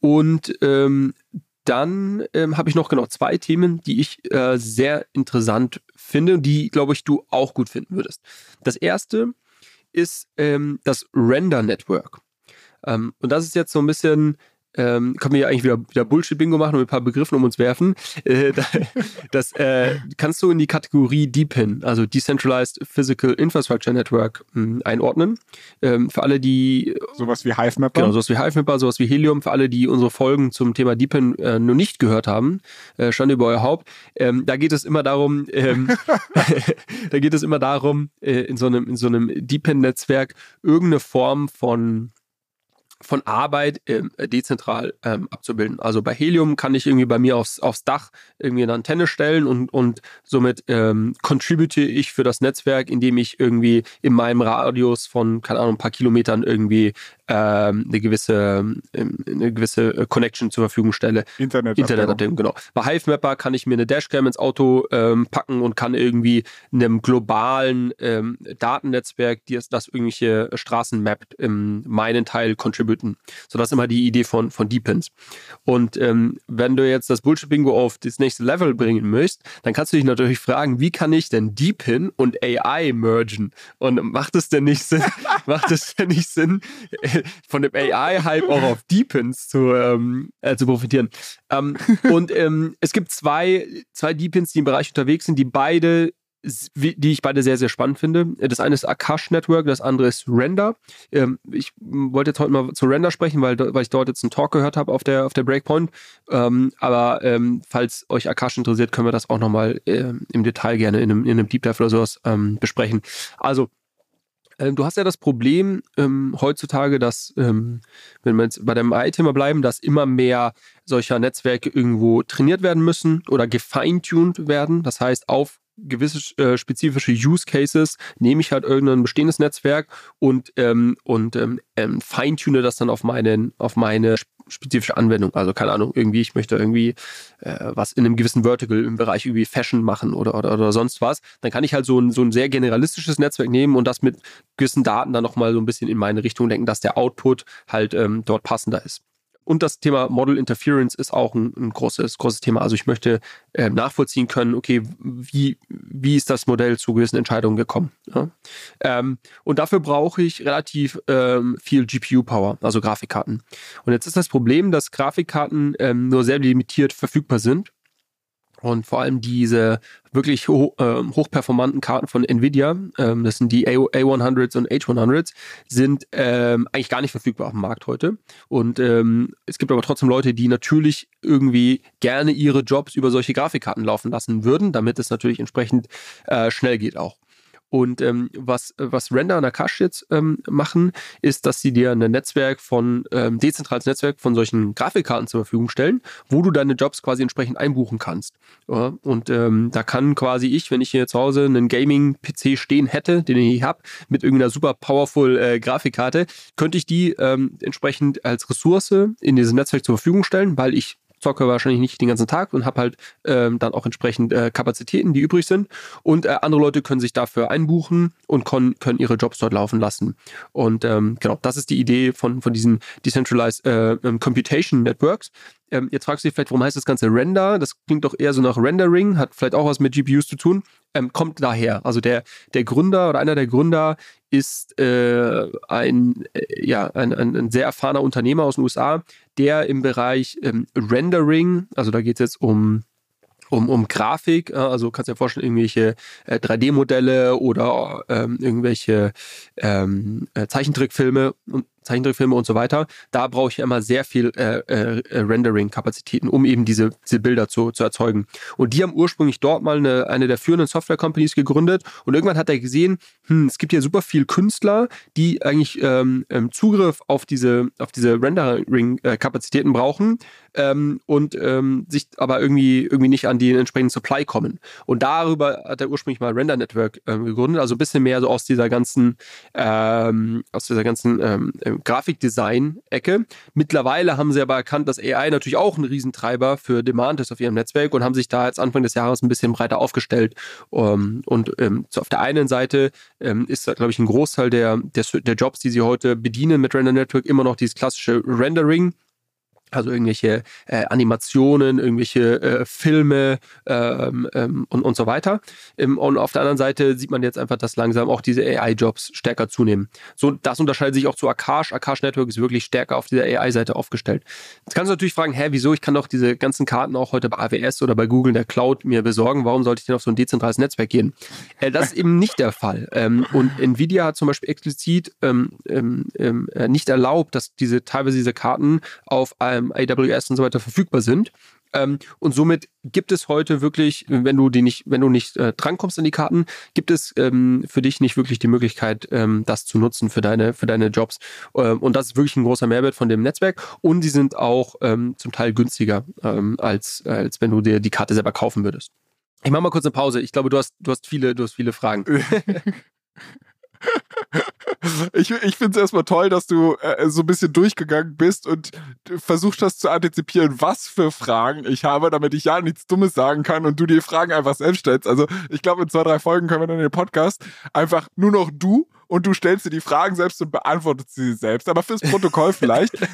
Und ähm, dann ähm, habe ich noch genau zwei Themen, die ich äh, sehr interessant finde und die, glaube ich, du auch gut finden würdest. Das erste ist ähm, das Render Network. Ähm, und das ist jetzt so ein bisschen ähm, können wir ja eigentlich wieder, wieder Bullshit-Bingo machen und ein paar Begriffen um uns werfen. Äh, das äh, kannst du in die Kategorie DePIN, also Decentralized Physical Infrastructure Network, mh, hm, einordnen. Ähm, für alle, die. Sowas wie HiveMapper? Genau, sowas wie HiveMapper, sowas wie Helium. Für alle, die unsere Folgen zum Thema DePIN äh, nur nicht gehört haben, äh, stand über euer Haupt. Ähm, da geht es immer darum, ähm, da geht es immer darum, äh, in so einem, in so einem DePIN-Netzwerk irgendeine Form von von Arbeit ähm, dezentral ähm, abzubilden. Also bei Helium kann ich irgendwie bei mir aufs, aufs Dach irgendwie eine Antenne stellen und, und somit ähm, contribute ich für das Netzwerk, indem ich irgendwie in meinem Radius von, keine Ahnung, ein paar Kilometern irgendwie ähm, eine gewisse ähm, eine gewisse äh, Connection zur Verfügung stelle. Internet. Internetabdeckung, genau. Bei HiveMapper kann ich mir eine Dashcam ins Auto ähm, packen und kann irgendwie einem globalen ähm, Datennetzwerk, das, das irgendwelche Straßen mappt, in meinen Teil contributen. So, das ist immer die Idee von, von Deepins. Und ähm, wenn du jetzt das Bullshit-Bingo auf das nächste Level bringen möchtest, dann kannst du dich natürlich fragen, wie kann ich denn Deepin und AI mergen? Und macht es denn nicht Sinn, macht es denn nicht Sinn, von dem AI-Hype auch auf Deepins zu, ähm, äh, zu profitieren. Ähm, und ähm, es gibt zwei, zwei Deepins, die im Bereich unterwegs sind, die beide die ich beide sehr, sehr spannend finde. Das eine ist Akash Network, das andere ist Render. Ähm, ich wollte jetzt heute mal zu Render sprechen, weil, ich dort jetzt einen Talk gehört habe auf der, auf der Breakpoint. Ähm, aber ähm, falls euch Akash interessiert, können wir das auch nochmal im Detail gerne in einem, in einem Deep Dive oder sowas besprechen. Also, du hast ja das Problem heutzutage, dass, wenn wir jetzt bei dem AI-Thema bleiben, dass immer mehr solcher Netzwerke irgendwo trainiert werden müssen oder gefeintuned werden. Das heißt, auf gewisse äh, spezifische Use Cases nehme ich halt irgendein bestehendes Netzwerk und, ähm, und ähm, ähm, feintune das dann auf, meinen, auf meine spezifische Anwendung. Also keine Ahnung, irgendwie, ich möchte irgendwie äh, was in einem gewissen Vertical im Bereich irgendwie Fashion machen oder, oder, oder sonst was. Dann kann ich halt so ein, so ein sehr generalistisches Netzwerk nehmen und das mit gewissen Daten dann nochmal so ein bisschen in meine Richtung denken, dass der Output halt ähm, dort passender ist. Und das Thema Model Interference ist auch ein, ein großes, großes Thema. Also ich möchte äh, nachvollziehen können, okay, wie, wie ist das Modell zu gewissen Entscheidungen gekommen. Ja? Ähm, und dafür brauche ich relativ ähm, viel GPU-Power, also Grafikkarten. Und jetzt ist das Problem, dass Grafikkarten ähm, nur sehr limitiert verfügbar sind. Und vor allem diese wirklich ho äh, hochperformanten Karten von Nvidia, ähm, das sind die A A100s und H100s, sind ähm, eigentlich gar nicht verfügbar auf dem Markt heute. Und ähm, es gibt aber trotzdem Leute, die natürlich irgendwie gerne ihre Jobs über solche Grafikkarten laufen lassen würden, damit es natürlich entsprechend äh, schnell geht auch. Und ähm, was, was Render und Akash jetzt ähm, machen, ist, dass sie dir ein Netzwerk von, ähm, dezentrales Netzwerk von solchen Grafikkarten zur Verfügung stellen, wo du deine Jobs quasi entsprechend einbuchen kannst. Ja? Und ähm, da kann quasi ich, wenn ich hier zu Hause einen Gaming-PC stehen hätte, den ich hier habe, mit irgendeiner super powerful äh, Grafikkarte, könnte ich die ähm, entsprechend als Ressource in diesem Netzwerk zur Verfügung stellen, weil ich zocke wahrscheinlich nicht den ganzen Tag und habe halt ähm, dann auch entsprechend äh, Kapazitäten, die übrig sind. Und äh, andere Leute können sich dafür einbuchen und können, können ihre Jobs dort laufen lassen. Und ähm, genau, das ist die Idee von, von diesen Decentralized äh, ähm, Computation Networks. Ähm, jetzt fragst du dich vielleicht, warum heißt das Ganze Render? Das klingt doch eher so nach Rendering, hat vielleicht auch was mit GPUs zu tun. Ähm, kommt daher. Also der, der Gründer oder einer der Gründer ist äh, ein, äh, ja, ein, ein, ein, sehr erfahrener Unternehmer aus den USA, der im Bereich ähm, Rendering, also da geht es jetzt um um, um Grafik, also kannst du dir vorstellen, irgendwelche äh, 3D-Modelle oder ähm, irgendwelche ähm, äh, Zeichentrickfilme und Zeichentrickfilme und so weiter, da brauche ich immer sehr viel äh, äh, Rendering-Kapazitäten, um eben diese, diese Bilder zu, zu erzeugen. Und die haben ursprünglich dort mal eine, eine der führenden Software-Companies gegründet und irgendwann hat er gesehen, hm, es gibt ja super viel Künstler, die eigentlich ähm, ähm Zugriff auf diese, auf diese Rendering-Kapazitäten brauchen ähm, und ähm, sich aber irgendwie, irgendwie nicht an den entsprechenden Supply kommen. Und darüber hat er ursprünglich mal Render Network ähm, gegründet, also ein bisschen mehr so aus dieser ganzen, ähm, aus dieser ganzen Grafikdesign-Ecke. Mittlerweile haben sie aber erkannt, dass AI natürlich auch ein Riesentreiber für Demand ist auf ihrem Netzwerk und haben sich da jetzt Anfang des Jahres ein bisschen breiter aufgestellt. Ähm, und ähm, so auf der einen Seite ähm, ist, glaube ich, ein Großteil der, der, der Jobs, die sie heute bedienen mit Render Network, immer noch dieses klassische Rendering also irgendwelche äh, Animationen, irgendwelche äh, Filme ähm, ähm, und, und so weiter. Ähm, und auf der anderen Seite sieht man jetzt einfach, dass langsam auch diese AI-Jobs stärker zunehmen. So, das unterscheidet sich auch zu Akash. Akash Network ist wirklich stärker auf dieser AI-Seite aufgestellt. Jetzt kannst du natürlich fragen, hä, wieso? Ich kann doch diese ganzen Karten auch heute bei AWS oder bei Google in der Cloud mir besorgen. Warum sollte ich denn auf so ein dezentrales Netzwerk gehen? Äh, das ist eben nicht der Fall. Ähm, und Nvidia hat zum Beispiel explizit ähm, ähm, äh, nicht erlaubt, dass diese teilweise diese Karten auf einem ähm, AWS und so weiter verfügbar sind. Ähm, und somit gibt es heute wirklich, wenn du die nicht, wenn du nicht äh, drankommst an die Karten, gibt es ähm, für dich nicht wirklich die Möglichkeit, ähm, das zu nutzen für deine, für deine Jobs. Ähm, und das ist wirklich ein großer Mehrwert von dem Netzwerk. Und sie sind auch ähm, zum Teil günstiger, ähm, als, als wenn du dir die Karte selber kaufen würdest. Ich mache mal kurz eine Pause. Ich glaube, du hast, du hast viele, du hast viele Fragen. ich ich finde es erstmal toll, dass du äh, so ein bisschen durchgegangen bist und versucht hast zu antizipieren, was für Fragen ich habe, damit ich ja nichts Dummes sagen kann und du die Fragen einfach selbst stellst. Also ich glaube, in zwei, drei Folgen können wir dann den Podcast einfach nur noch du und du stellst dir die Fragen selbst und beantwortest sie selbst. Aber fürs Protokoll vielleicht.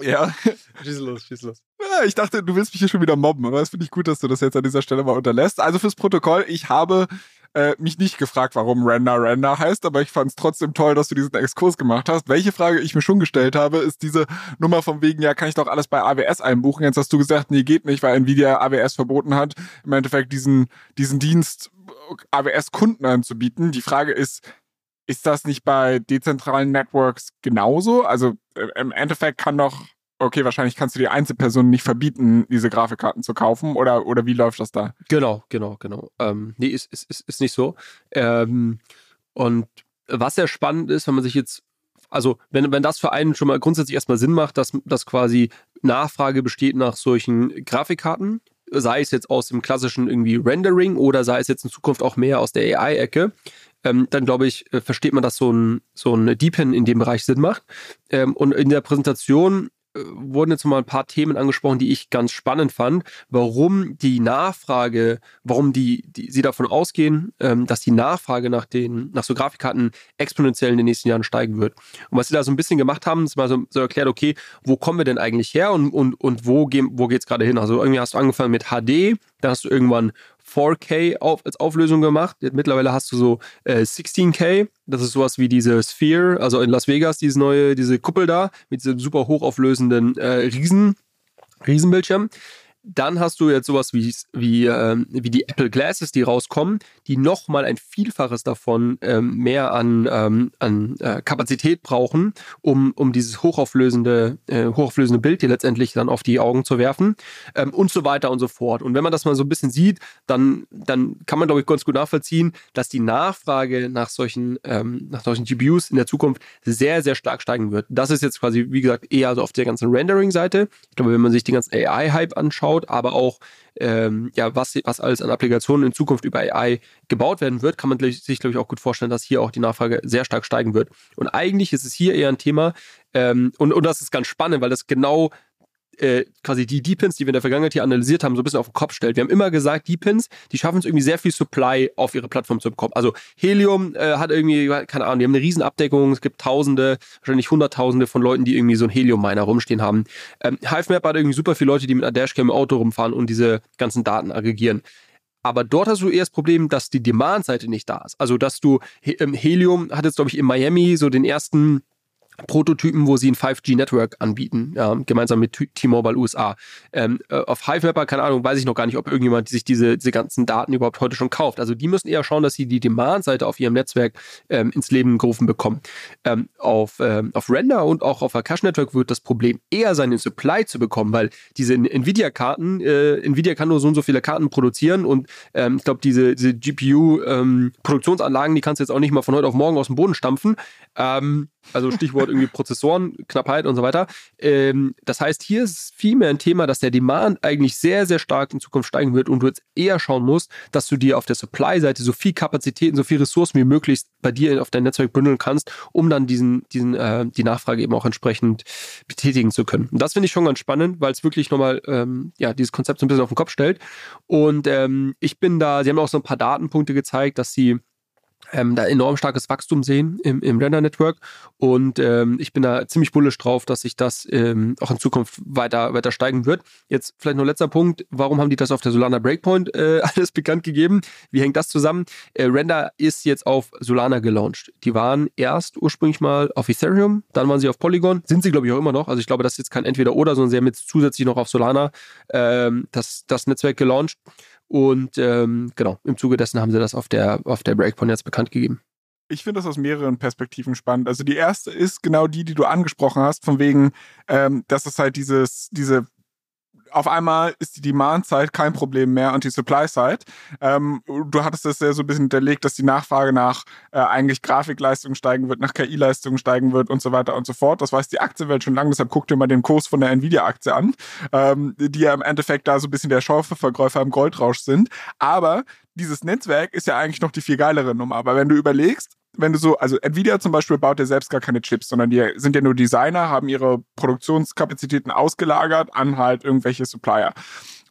Ja. Schieß los, schieß los. Ja, ich dachte, du willst mich hier schon wieder mobben, aber es finde ich gut, dass du das jetzt an dieser Stelle mal unterlässt. Also fürs Protokoll, ich habe äh, mich nicht gefragt, warum Render Render heißt, aber ich fand es trotzdem toll, dass du diesen Exkurs gemacht hast. Welche Frage ich mir schon gestellt habe, ist diese Nummer von wegen, ja, kann ich doch alles bei AWS einbuchen? Jetzt hast du gesagt, nee, geht nicht, weil Nvidia AWS verboten hat, im Endeffekt diesen, diesen Dienst AWS-Kunden anzubieten. Die Frage ist, ist das nicht bei dezentralen Networks genauso? Also äh, im Endeffekt kann doch, okay, wahrscheinlich kannst du die Einzelpersonen nicht verbieten, diese Grafikkarten zu kaufen oder, oder wie läuft das da? Genau, genau, genau. Ähm, nee, ist, ist, ist, ist nicht so. Ähm, und was sehr spannend ist, wenn man sich jetzt, also wenn, wenn das für einen schon mal grundsätzlich erstmal Sinn macht, dass, dass quasi Nachfrage besteht nach solchen Grafikkarten, sei es jetzt aus dem klassischen irgendwie Rendering oder sei es jetzt in Zukunft auch mehr aus der AI-Ecke, ähm, dann glaube ich, äh, versteht man, dass so ein, so ein Deepen in dem Bereich Sinn macht. Ähm, und in der Präsentation wurden jetzt mal ein paar Themen angesprochen, die ich ganz spannend fand, warum die Nachfrage, warum die, die sie davon ausgehen, ähm, dass die Nachfrage nach den, nach so Grafikkarten exponentiell in den nächsten Jahren steigen wird. Und was sie da so ein bisschen gemacht haben, ist mal so, so erklärt, okay, wo kommen wir denn eigentlich her und, und, und wo, gehen, wo geht's gerade hin? Also irgendwie hast du angefangen mit HD, dann hast du irgendwann 4K auf, als Auflösung gemacht. Mittlerweile hast du so äh, 16K. Das ist sowas wie diese Sphere, also in Las Vegas, diese neue, diese Kuppel da mit diesem super hochauflösenden äh, Riesen, Riesenbildschirm. Dann hast du jetzt sowas wie, wie, ähm, wie die Apple Glasses, die rauskommen, die nochmal ein Vielfaches davon ähm, mehr an, ähm, an äh, Kapazität brauchen, um, um dieses hochauflösende, äh, hochauflösende Bild hier letztendlich dann auf die Augen zu werfen ähm, und so weiter und so fort. Und wenn man das mal so ein bisschen sieht, dann, dann kann man, glaube ich, ganz gut nachvollziehen, dass die Nachfrage nach solchen, ähm, nach solchen GPUs in der Zukunft sehr, sehr stark steigen wird. Das ist jetzt quasi, wie gesagt, eher so auf der ganzen Rendering-Seite. Ich glaube, wenn man sich den ganzen AI-Hype anschaut, anschaut, aber auch ähm, ja, was, was alles an Applikationen in Zukunft über AI gebaut werden wird, kann man sich, glaube ich, auch gut vorstellen, dass hier auch die Nachfrage sehr stark steigen wird. Und eigentlich ist es hier eher ein Thema, ähm, und, und das ist ganz spannend, weil das genau äh, quasi die Deepins, die wir in der Vergangenheit hier analysiert haben, so ein bisschen auf den Kopf stellt. Wir haben immer gesagt, Deepins, die schaffen es irgendwie sehr viel Supply auf ihre Plattform zu bekommen. Also Helium äh, hat irgendwie, keine Ahnung, die haben eine Riesenabdeckung, es gibt Tausende, wahrscheinlich Hunderttausende von Leuten, die irgendwie so einen Helium-Miner rumstehen haben. Ähm, HiveMap hat irgendwie super viele Leute, die mit einer Dashcam im Auto rumfahren und diese ganzen Daten aggregieren. Aber dort hast du eher das Problem, dass die Demand-Seite nicht da ist. Also, dass du ähm, Helium hat jetzt, glaube ich, in Miami so den ersten Prototypen, wo sie ein 5G-Network anbieten, ja, gemeinsam mit T-Mobile USA. Ähm, äh, auf HiveMapper, keine Ahnung, weiß ich noch gar nicht, ob irgendjemand sich diese, diese ganzen Daten überhaupt heute schon kauft. Also die müssen eher schauen, dass sie die Demand-Seite auf ihrem Netzwerk ähm, ins Leben gerufen bekommen. Ähm, auf, ähm, auf Render und auch auf Cache Network wird das Problem eher sein, den Supply zu bekommen, weil diese Nvidia-Karten, äh, Nvidia kann nur so und so viele Karten produzieren und ähm, ich glaube, diese, diese GPU-Produktionsanlagen, ähm, die kannst du jetzt auch nicht mal von heute auf morgen aus dem Boden stampfen. Ähm, also Stichwort irgendwie Prozessoren, Knappheit und so weiter. Ähm, das heißt, hier ist vielmehr ein Thema, dass der Demand eigentlich sehr, sehr stark in Zukunft steigen wird und du jetzt eher schauen musst, dass du dir auf der Supply-Seite so viel Kapazitäten, so viel Ressourcen wie möglich bei dir auf dein Netzwerk bündeln kannst, um dann diesen, diesen, äh, die Nachfrage eben auch entsprechend betätigen zu können. Und das finde ich schon ganz spannend, weil es wirklich nochmal, ähm, ja, dieses Konzept so ein bisschen auf den Kopf stellt. Und ähm, ich bin da, sie haben auch so ein paar Datenpunkte gezeigt, dass sie ähm, da enorm starkes Wachstum sehen im, im Render-Network. Und ähm, ich bin da ziemlich bullisch drauf, dass sich das ähm, auch in Zukunft weiter, weiter steigen wird. Jetzt vielleicht noch letzter Punkt. Warum haben die das auf der Solana Breakpoint äh, alles bekannt gegeben? Wie hängt das zusammen? Äh, Render ist jetzt auf Solana gelauncht. Die waren erst ursprünglich mal auf Ethereum, dann waren sie auf Polygon. Sind sie, glaube ich, auch immer noch. Also ich glaube, das ist jetzt kein Entweder-Oder, sondern sie haben jetzt zusätzlich noch auf Solana ähm, das, das Netzwerk gelauncht. Und ähm, genau, im Zuge dessen haben sie das auf der, auf der Breakpoint jetzt bekannt gegeben. Ich finde das aus mehreren Perspektiven spannend. Also die erste ist genau die, die du angesprochen hast, von wegen, ähm, dass es halt dieses, diese auf einmal ist die Demand-Side kein Problem mehr und die Supply-Side. Ähm, du hattest das ja so ein bisschen hinterlegt, dass die Nachfrage nach äh, eigentlich Grafikleistung steigen wird, nach KI-Leistung steigen wird und so weiter und so fort. Das weiß die Aktienwelt schon lange, deshalb guck dir mal den Kurs von der Nvidia-Aktie an, ähm, die ja im Endeffekt da so ein bisschen der Schaufelverkäufer im Goldrausch sind. Aber dieses Netzwerk ist ja eigentlich noch die viel geilere Nummer. Aber wenn du überlegst, wenn du so, also Nvidia zum Beispiel baut ja selbst gar keine Chips, sondern die sind ja nur Designer, haben ihre Produktionskapazitäten ausgelagert an halt irgendwelche Supplier.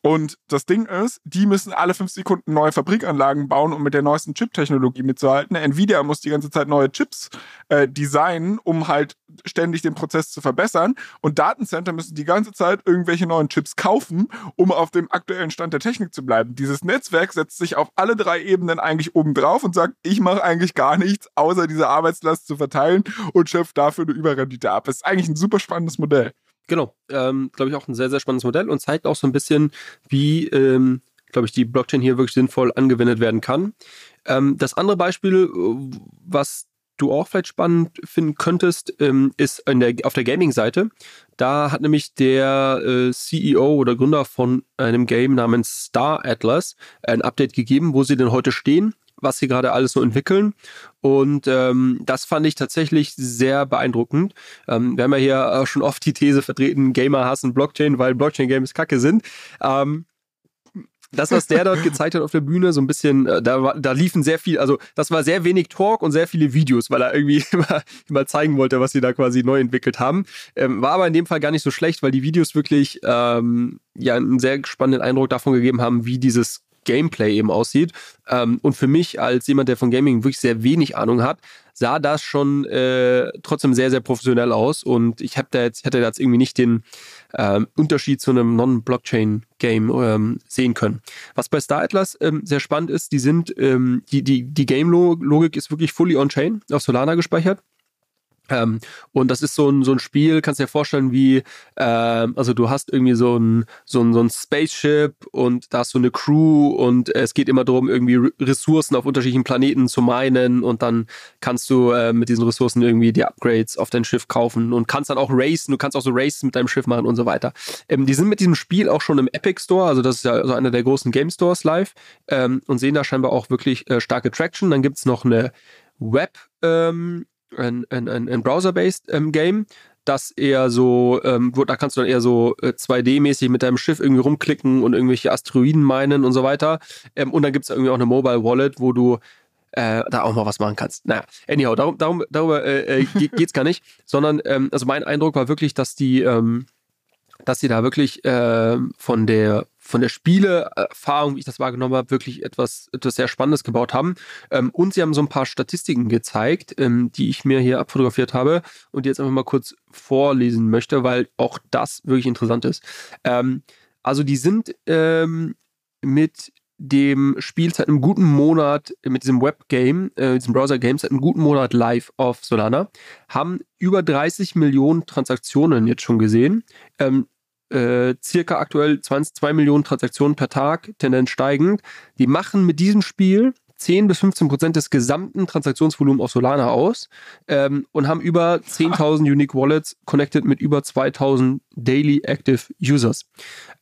Und das Ding ist, die müssen alle fünf Sekunden neue Fabrikanlagen bauen, um mit der neuesten Chip-Technologie mitzuhalten. Nvidia muss die ganze Zeit neue Chips äh, designen, um halt ständig den Prozess zu verbessern. Und Datencenter müssen die ganze Zeit irgendwelche neuen Chips kaufen, um auf dem aktuellen Stand der Technik zu bleiben. Dieses Netzwerk setzt sich auf alle drei Ebenen eigentlich oben drauf und sagt, ich mache eigentlich gar nichts, außer diese Arbeitslast zu verteilen und schöpft dafür eine Überrendite ab. Das ist eigentlich ein super spannendes Modell. Genau, ähm, glaube ich auch ein sehr, sehr spannendes Modell und zeigt auch so ein bisschen, wie, ähm, glaube ich, die Blockchain hier wirklich sinnvoll angewendet werden kann. Ähm, das andere Beispiel, was du auch vielleicht spannend finden könntest, ähm, ist der, auf der Gaming-Seite. Da hat nämlich der äh, CEO oder Gründer von einem Game namens Star Atlas ein Update gegeben, wo sie denn heute stehen was sie gerade alles so entwickeln. Und ähm, das fand ich tatsächlich sehr beeindruckend. Ähm, wir haben ja hier schon oft die These vertreten, Gamer hassen Blockchain, weil Blockchain-Games kacke sind. Ähm, das, was der dort gezeigt hat auf der Bühne, so ein bisschen, äh, da, da liefen sehr viel, also das war sehr wenig Talk und sehr viele Videos, weil er irgendwie immer, immer zeigen wollte, was sie da quasi neu entwickelt haben. Ähm, war aber in dem Fall gar nicht so schlecht, weil die Videos wirklich ähm, ja einen sehr spannenden Eindruck davon gegeben haben, wie dieses Gameplay eben aussieht. Ähm, und für mich als jemand, der von Gaming wirklich sehr wenig Ahnung hat, sah das schon äh, trotzdem sehr, sehr professionell aus. Und ich habe da jetzt, hätte da jetzt irgendwie nicht den ähm, Unterschied zu einem Non-Blockchain-Game ähm, sehen können. Was bei Star Atlas ähm, sehr spannend ist, die sind, ähm, die, die, die Game-Logik ist wirklich fully on-chain auf Solana gespeichert. Ähm, und das ist so ein, so ein Spiel, kannst du dir vorstellen, wie, ähm, also du hast irgendwie so ein, so, ein, so ein Spaceship und da hast du eine Crew und es geht immer darum, irgendwie Ressourcen auf unterschiedlichen Planeten zu meinen und dann kannst du äh, mit diesen Ressourcen irgendwie die Upgrades auf dein Schiff kaufen und kannst dann auch racen, du kannst auch so Races mit deinem Schiff machen und so weiter. Ähm, die sind mit diesem Spiel auch schon im Epic Store, also das ist ja so einer der großen Game Stores live ähm, und sehen da scheinbar auch wirklich äh, starke Traction. Dann gibt es noch eine Web- ähm, ein, ein, ein Browser-based ähm, Game, das eher so, ähm, da kannst du dann eher so äh, 2D-mäßig mit deinem Schiff irgendwie rumklicken und irgendwelche Asteroiden meinen und so weiter. Ähm, und dann gibt es irgendwie auch eine Mobile Wallet, wo du äh, da auch mal was machen kannst. Naja, anyhow, darum, darum darüber äh, äh, geht's gar nicht, sondern ähm, also mein Eindruck war wirklich, dass die, ähm, dass sie da wirklich äh, von der von der Spieleerfahrung, wie ich das wahrgenommen habe, wirklich etwas, etwas sehr Spannendes gebaut haben. Ähm, und sie haben so ein paar Statistiken gezeigt, ähm, die ich mir hier abfotografiert habe und die jetzt einfach mal kurz vorlesen möchte, weil auch das wirklich interessant ist. Ähm, also die sind ähm, mit dem Spiel seit einem guten Monat, mit diesem Webgame, äh, diesem Browser-Game, seit einem guten Monat live auf Solana, haben über 30 Millionen Transaktionen jetzt schon gesehen. Ähm, äh, circa aktuell 20, 2 Millionen Transaktionen per Tag, Tendenz steigend. Die machen mit diesem Spiel 10 bis 15 Prozent des gesamten Transaktionsvolumens auf Solana aus ähm, und haben über 10.000 Unique Wallets connected mit über 2.000 Daily Active Users.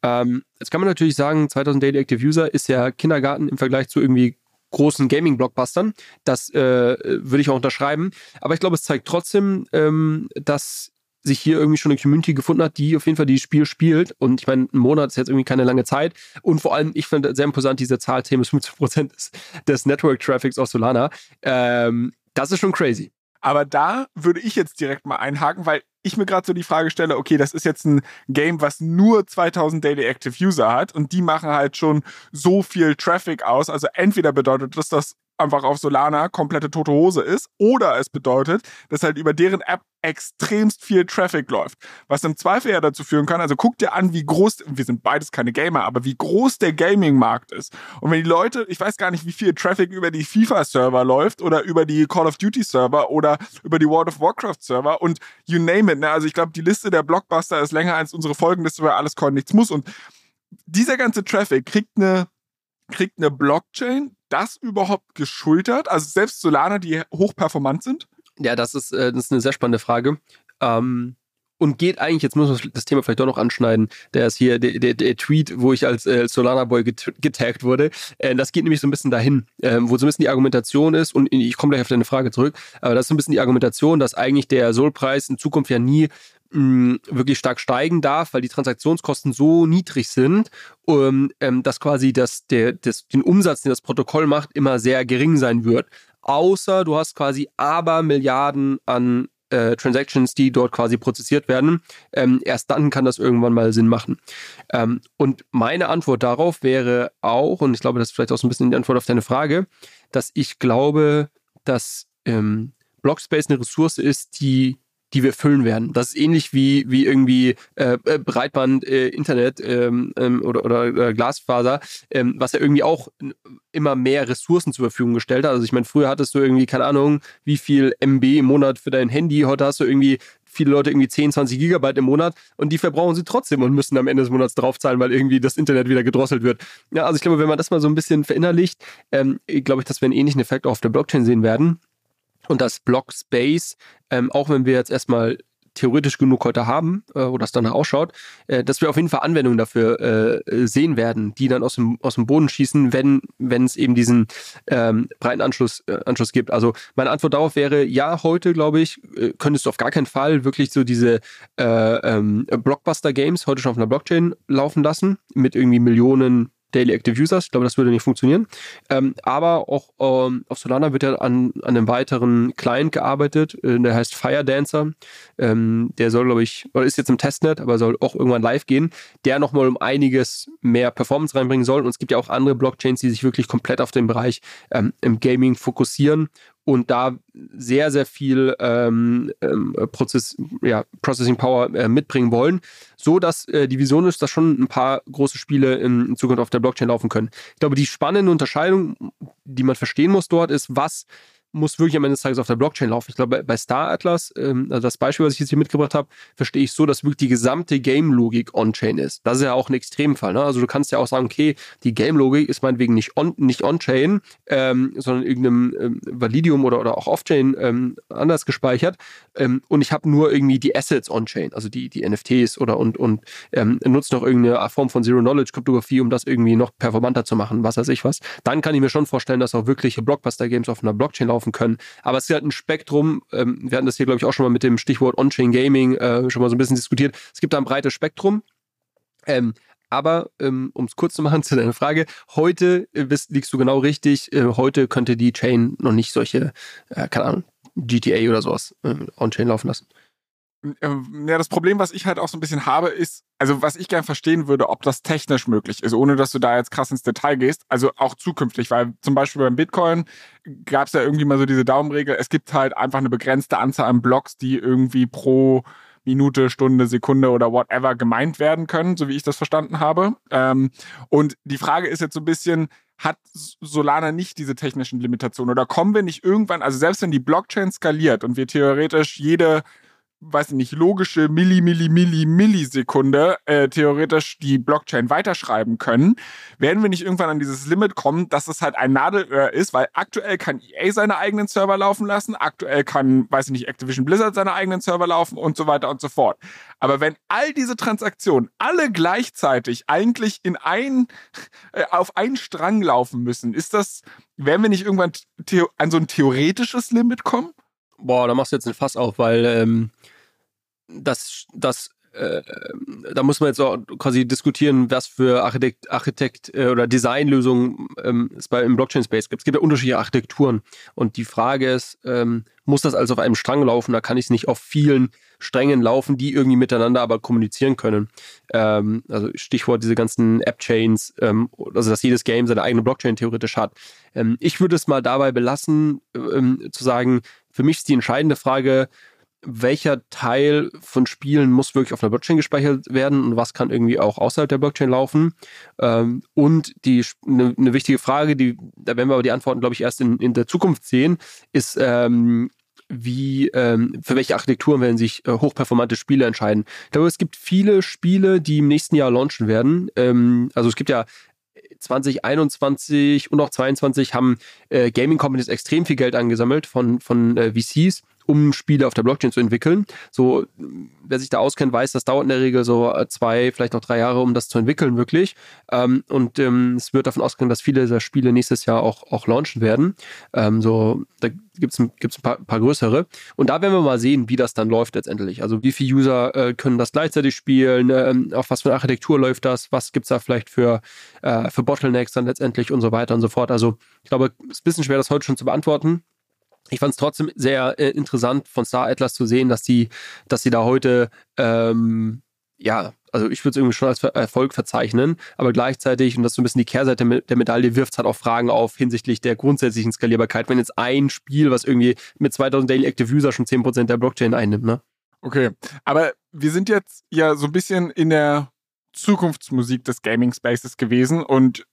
Ähm, jetzt kann man natürlich sagen, 2.000 Daily Active User ist ja Kindergarten im Vergleich zu irgendwie großen Gaming-Blockbustern. Das äh, würde ich auch unterschreiben. Aber ich glaube, es zeigt trotzdem, ähm, dass sich hier irgendwie schon eine Community gefunden hat, die auf jeden Fall dieses Spiel spielt. Und ich meine, ein Monat ist jetzt irgendwie keine lange Zeit. Und vor allem, ich finde sehr imposant, diese Zahl 10 bis 15 Prozent des, des Network-Traffics aus Solana. Ähm, das ist schon crazy. Aber da würde ich jetzt direkt mal einhaken, weil ich mir gerade so die Frage stelle, okay, das ist jetzt ein Game, was nur 2000 Daily Active User hat und die machen halt schon so viel Traffic aus. Also entweder bedeutet das, dass einfach auf Solana komplette tote Hose ist oder es bedeutet, dass halt über deren App extremst viel Traffic läuft. Was im Zweifel ja dazu führen kann, also guck dir an, wie groß, wir sind beides keine Gamer, aber wie groß der Gaming-Markt ist. Und wenn die Leute, ich weiß gar nicht, wie viel Traffic über die FIFA-Server läuft oder über die Call of Duty-Server oder über die World of Warcraft-Server und you name it. Ne? Also ich glaube, die Liste der Blockbuster ist länger als unsere Folgenliste, weil alles Coin nichts muss. Und dieser ganze Traffic kriegt eine kriegt eine Blockchain das überhaupt geschultert? Also selbst Solana, die hochperformant sind? Ja, das ist, äh, das ist eine sehr spannende Frage. Ähm, und geht eigentlich, jetzt muss man das Thema vielleicht doch noch anschneiden, der ist hier, der, der, der Tweet, wo ich als äh, Solana Boy get getaggt wurde, äh, das geht nämlich so ein bisschen dahin, äh, wo so ein bisschen die Argumentation ist, und ich komme gleich auf deine Frage zurück, aber das ist so ein bisschen die Argumentation, dass eigentlich der Sol-Preis in Zukunft ja nie mh, wirklich stark steigen darf, weil die Transaktionskosten so niedrig sind, ähm, dass quasi das, der, das, den Umsatz, den das Protokoll macht, immer sehr gering sein wird. Außer du hast quasi aber Milliarden an äh, Transactions, die dort quasi prozessiert werden. Ähm, erst dann kann das irgendwann mal Sinn machen. Ähm, und meine Antwort darauf wäre auch, und ich glaube, das ist vielleicht auch so ein bisschen die Antwort auf deine Frage, dass ich glaube, dass ähm, Blockspace eine Ressource ist, die die wir füllen werden. Das ist ähnlich wie, wie irgendwie äh, äh Breitband, äh, Internet ähm, ähm, oder, oder äh, Glasfaser, ähm, was ja irgendwie auch immer mehr Ressourcen zur Verfügung gestellt hat. Also ich meine, früher hattest du irgendwie, keine Ahnung, wie viel MB im Monat für dein Handy, heute hast du irgendwie viele Leute irgendwie 10, 20 Gigabyte im Monat und die verbrauchen sie trotzdem und müssen am Ende des Monats draufzahlen, weil irgendwie das Internet wieder gedrosselt wird. Ja, also ich glaube, wenn man das mal so ein bisschen verinnerlicht, ähm, glaube ich, dass wir einen ähnlichen Effekt auch auf der Blockchain sehen werden. Und das Block Space, ähm, auch wenn wir jetzt erstmal theoretisch genug heute haben, äh, oder es danach ausschaut, äh, dass wir auf jeden Fall Anwendungen dafür äh, sehen werden, die dann aus dem, aus dem Boden schießen, wenn wenn es eben diesen ähm, breiten Anschluss, äh, Anschluss gibt. Also meine Antwort darauf wäre, ja, heute, glaube ich, äh, könntest du auf gar keinen Fall wirklich so diese äh, ähm, Blockbuster-Games heute schon auf einer Blockchain laufen lassen, mit irgendwie Millionen Daily Active Users. Ich glaube, das würde nicht funktionieren. Ähm, aber auch ähm, auf Solana wird ja an, an einem weiteren Client gearbeitet, äh, der heißt Fire Dancer. Ähm, der soll, glaube ich, oder ist jetzt im Testnet, aber soll auch irgendwann live gehen, der nochmal um einiges mehr Performance reinbringen soll. Und es gibt ja auch andere Blockchains, die sich wirklich komplett auf den Bereich ähm, im Gaming fokussieren und da sehr, sehr viel ähm, ähm, Prozess, ja, Processing Power äh, mitbringen wollen, so dass äh, die Vision ist, dass schon ein paar große Spiele in, in, Zukunft auf der Blockchain laufen können. Ich glaube, die spannende Unterscheidung, die man verstehen muss dort, ist, was muss wirklich am Ende des Tages auf der Blockchain laufen. Ich glaube, bei Star Atlas, ähm, also das Beispiel, was ich jetzt hier mitgebracht habe, verstehe ich so, dass wirklich die gesamte Game-Logik on-chain ist. Das ist ja auch ein Extremfall. Ne? Also du kannst ja auch sagen, okay, die Game-Logik ist meinetwegen nicht on, nicht on-chain, ähm, sondern irgendeinem ähm, Validium oder, oder auch off-chain ähm, anders gespeichert. Ähm, und ich habe nur irgendwie die Assets on-chain, also die, die NFTs oder und, und ähm, nutze noch irgendeine Form von Zero-Knowledge-Kryptographie, um das irgendwie noch performanter zu machen, was weiß ich was. Dann kann ich mir schon vorstellen, dass auch wirkliche Blockbuster-Games auf einer Blockchain laufen laufen können. Aber es ist halt ein Spektrum. Ähm, wir hatten das hier, glaube ich, auch schon mal mit dem Stichwort On-Chain Gaming äh, schon mal so ein bisschen diskutiert. Es gibt da ein breites Spektrum. Ähm, aber ähm, um es kurz zu machen zu deiner Frage, heute äh, bist, liegst du genau richtig. Äh, heute könnte die Chain noch nicht solche, äh, keine Ahnung, GTA oder sowas äh, on-chain laufen lassen. Ähm, ja, das Problem, was ich halt auch so ein bisschen habe, ist, also was ich gern verstehen würde, ob das technisch möglich ist, ohne dass du da jetzt krass ins Detail gehst, also auch zukünftig, weil zum Beispiel beim Bitcoin gab es ja irgendwie mal so diese Daumenregel, es gibt halt einfach eine begrenzte Anzahl an Blocks, die irgendwie pro Minute, Stunde, Sekunde oder whatever gemeint werden können, so wie ich das verstanden habe. Ähm, und die Frage ist jetzt so ein bisschen, hat Solana nicht diese technischen Limitationen oder kommen wir nicht irgendwann, also selbst wenn die Blockchain skaliert und wir theoretisch jede weiß ich nicht, logische Milli, Milli, Milli, Millisekunde äh, theoretisch die Blockchain weiterschreiben können, werden wir nicht irgendwann an dieses Limit kommen, dass es halt ein Nadelöhr ist, weil aktuell kann EA seine eigenen Server laufen lassen, aktuell kann, weiß ich nicht, Activision Blizzard seine eigenen Server laufen und so weiter und so fort. Aber wenn all diese Transaktionen alle gleichzeitig eigentlich in ein, äh, auf einen Strang laufen müssen, ist das, werden wir nicht irgendwann an so ein theoretisches Limit kommen? Boah, da machst du jetzt ein Fass auf, weil ähm, das, das äh, da muss man jetzt auch quasi diskutieren, was für Architekt, Architekt äh, oder Designlösungen ähm, es bei im Blockchain-Space gibt. Es gibt ja unterschiedliche Architekturen. Und die Frage ist, ähm, muss das also auf einem Strang laufen? Da kann ich es nicht auf vielen Strängen laufen, die irgendwie miteinander aber kommunizieren können. Ähm, also Stichwort diese ganzen App-Chains, ähm, also dass jedes Game seine eigene Blockchain theoretisch hat. Ähm, ich würde es mal dabei belassen, ähm, zu sagen, für mich ist die entscheidende Frage, welcher Teil von Spielen muss wirklich auf einer Blockchain gespeichert werden und was kann irgendwie auch außerhalb der Blockchain laufen. Ähm, und die eine ne wichtige Frage, die, da werden wir aber die Antworten, glaube ich, erst in, in der Zukunft sehen, ist, ähm, wie, ähm, für welche Architekturen werden sich äh, hochperformante Spiele entscheiden. Ich glaube, es gibt viele Spiele, die im nächsten Jahr launchen werden. Ähm, also es gibt ja 2021 und auch 2022 haben äh, Gaming Companies extrem viel Geld angesammelt von, von äh, VCs um Spiele auf der Blockchain zu entwickeln. So, wer sich da auskennt, weiß, das dauert in der Regel so zwei, vielleicht noch drei Jahre, um das zu entwickeln, wirklich. Ähm, und ähm, es wird davon ausgehen, dass viele dieser Spiele nächstes Jahr auch, auch launchen werden. Ähm, so, da gibt es ein, ein paar, größere. Und da werden wir mal sehen, wie das dann läuft letztendlich. Also wie viele User äh, können das gleichzeitig spielen, ähm, auf was für eine Architektur läuft das, was gibt es da vielleicht für, äh, für Bottlenecks dann letztendlich und so weiter und so fort. Also ich glaube, es ist ein bisschen schwer, das heute schon zu beantworten ich fand es trotzdem sehr äh, interessant von Star Atlas zu sehen, dass die, dass sie da heute ähm, ja, also ich würde es irgendwie schon als Erfolg verzeichnen, aber gleichzeitig, und das ist ein bisschen die Kehrseite der Medaille, wirft es halt auch Fragen auf hinsichtlich der grundsätzlichen Skalierbarkeit, wenn jetzt ein Spiel, was irgendwie mit 2000 Daily Active User schon 10% der Blockchain einnimmt, ne? Okay, aber wir sind jetzt ja so ein bisschen in der Zukunftsmusik des Gaming Spaces gewesen und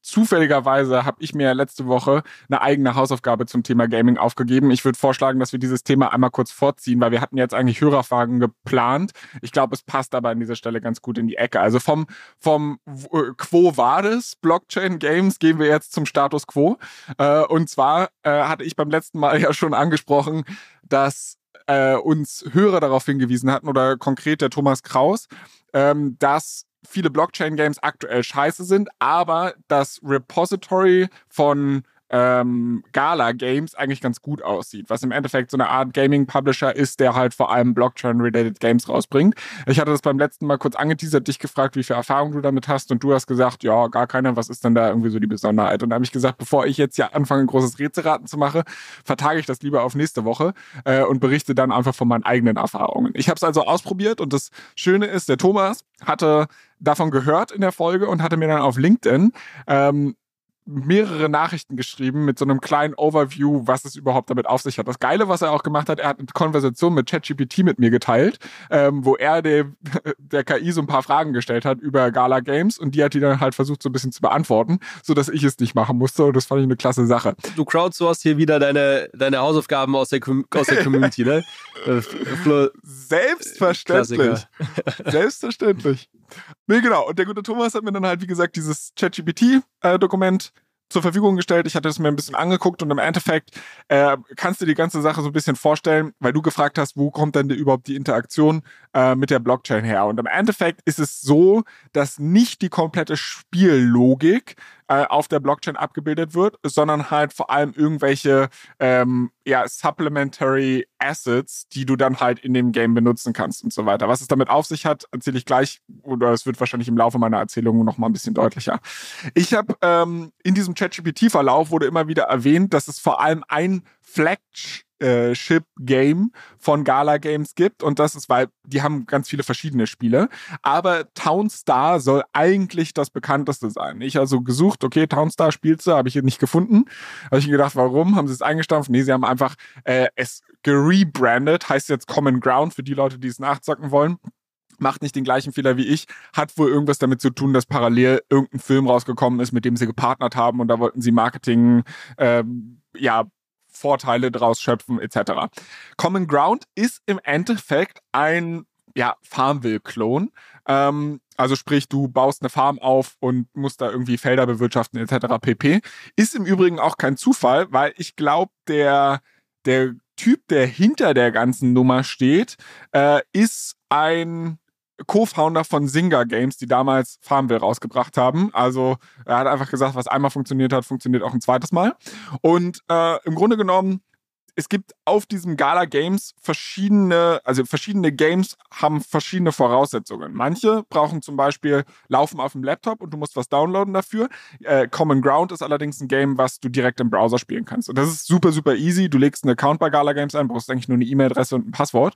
zufälligerweise habe ich mir letzte Woche eine eigene Hausaufgabe zum Thema Gaming aufgegeben. Ich würde vorschlagen, dass wir dieses Thema einmal kurz vorziehen, weil wir hatten jetzt eigentlich Hörerfragen geplant. Ich glaube, es passt aber an dieser Stelle ganz gut in die Ecke. Also vom, vom äh, Quo Vadis Blockchain Games gehen wir jetzt zum Status Quo. Äh, und zwar äh, hatte ich beim letzten Mal ja schon angesprochen, dass äh, uns Hörer darauf hingewiesen hatten oder konkret der Thomas Kraus, ähm, dass viele Blockchain-Games aktuell scheiße sind, aber das Repository von ähm, Gala Games eigentlich ganz gut aussieht, was im Endeffekt so eine Art Gaming-Publisher ist, der halt vor allem Blockchain-related Games rausbringt. Ich hatte das beim letzten Mal kurz angeteasert, dich gefragt, wie viel Erfahrung du damit hast und du hast gesagt, ja, gar keine, was ist denn da irgendwie so die Besonderheit? Und da habe ich gesagt, bevor ich jetzt ja anfange, ein großes Rätselraten zu machen, vertage ich das lieber auf nächste Woche äh, und berichte dann einfach von meinen eigenen Erfahrungen. Ich habe es also ausprobiert und das Schöne ist, der Thomas hatte davon gehört in der Folge und hatte mir dann auf LinkedIn ähm, mehrere Nachrichten geschrieben mit so einem kleinen Overview, was es überhaupt damit auf sich hat. Das Geile, was er auch gemacht hat, er hat eine Konversation mit ChatGPT mit mir geteilt, ähm, wo er der, der KI so ein paar Fragen gestellt hat über Gala Games und die hat die dann halt versucht so ein bisschen zu beantworten, so dass ich es nicht machen musste und das fand ich eine klasse Sache. Du crowdsourcest hier wieder deine, deine Hausaufgaben aus der, aus der Community, ne? Selbstverständlich. Selbstverständlich. Nee, genau. Und der gute Thomas hat mir dann halt, wie gesagt, dieses ChatGPT-Dokument äh, zur Verfügung gestellt. Ich hatte es mir ein bisschen angeguckt und im Endeffekt äh, kannst du die ganze Sache so ein bisschen vorstellen, weil du gefragt hast, wo kommt denn überhaupt die Interaktion äh, mit der Blockchain her? Und im Endeffekt ist es so, dass nicht die komplette Spiellogik äh, auf der Blockchain abgebildet wird, sondern halt vor allem irgendwelche ähm, ja, Supplementary Assets, die du dann halt in dem Game benutzen kannst und so weiter. Was es damit auf sich hat, erzähle ich gleich oder es wird wahrscheinlich im Laufe meiner Erzählung noch mal ein bisschen deutlicher. Ich habe ähm, in diesem ChatGPT-Verlauf wurde immer wieder erwähnt, dass es vor allem ein Flagship äh, Game von Gala Games gibt und das ist, weil die haben ganz viele verschiedene Spiele, aber Townstar soll eigentlich das bekannteste sein. Ich also gesucht, okay, Townstar spielst du, habe ich nicht gefunden. Habe ich gedacht, warum? Haben sie es eingestampft? Nee, sie haben einfach äh, es gerebrandet, heißt jetzt Common Ground für die Leute, die es nachzocken wollen macht nicht den gleichen Fehler wie ich, hat wohl irgendwas damit zu tun, dass parallel irgendein Film rausgekommen ist, mit dem sie gepartnert haben und da wollten sie Marketing, ähm, ja, Vorteile daraus schöpfen etc. Common Ground ist im Endeffekt ein ja, Farmville-Klon. Ähm, also sprich, du baust eine Farm auf und musst da irgendwie Felder bewirtschaften etc. pp. Ist im Übrigen auch kein Zufall, weil ich glaube, der, der Typ, der hinter der ganzen Nummer steht, äh, ist ein Co-Founder von Zynga Games, die damals Farmville rausgebracht haben. Also er hat einfach gesagt, was einmal funktioniert hat, funktioniert auch ein zweites Mal. Und äh, im Grunde genommen es gibt auf diesem Gala Games verschiedene, also verschiedene Games haben verschiedene Voraussetzungen. Manche brauchen zum Beispiel Laufen auf dem Laptop und du musst was downloaden dafür. Äh, Common Ground ist allerdings ein Game, was du direkt im Browser spielen kannst. Und das ist super, super easy. Du legst einen Account bei Gala Games ein, brauchst eigentlich nur eine E-Mail-Adresse und ein Passwort.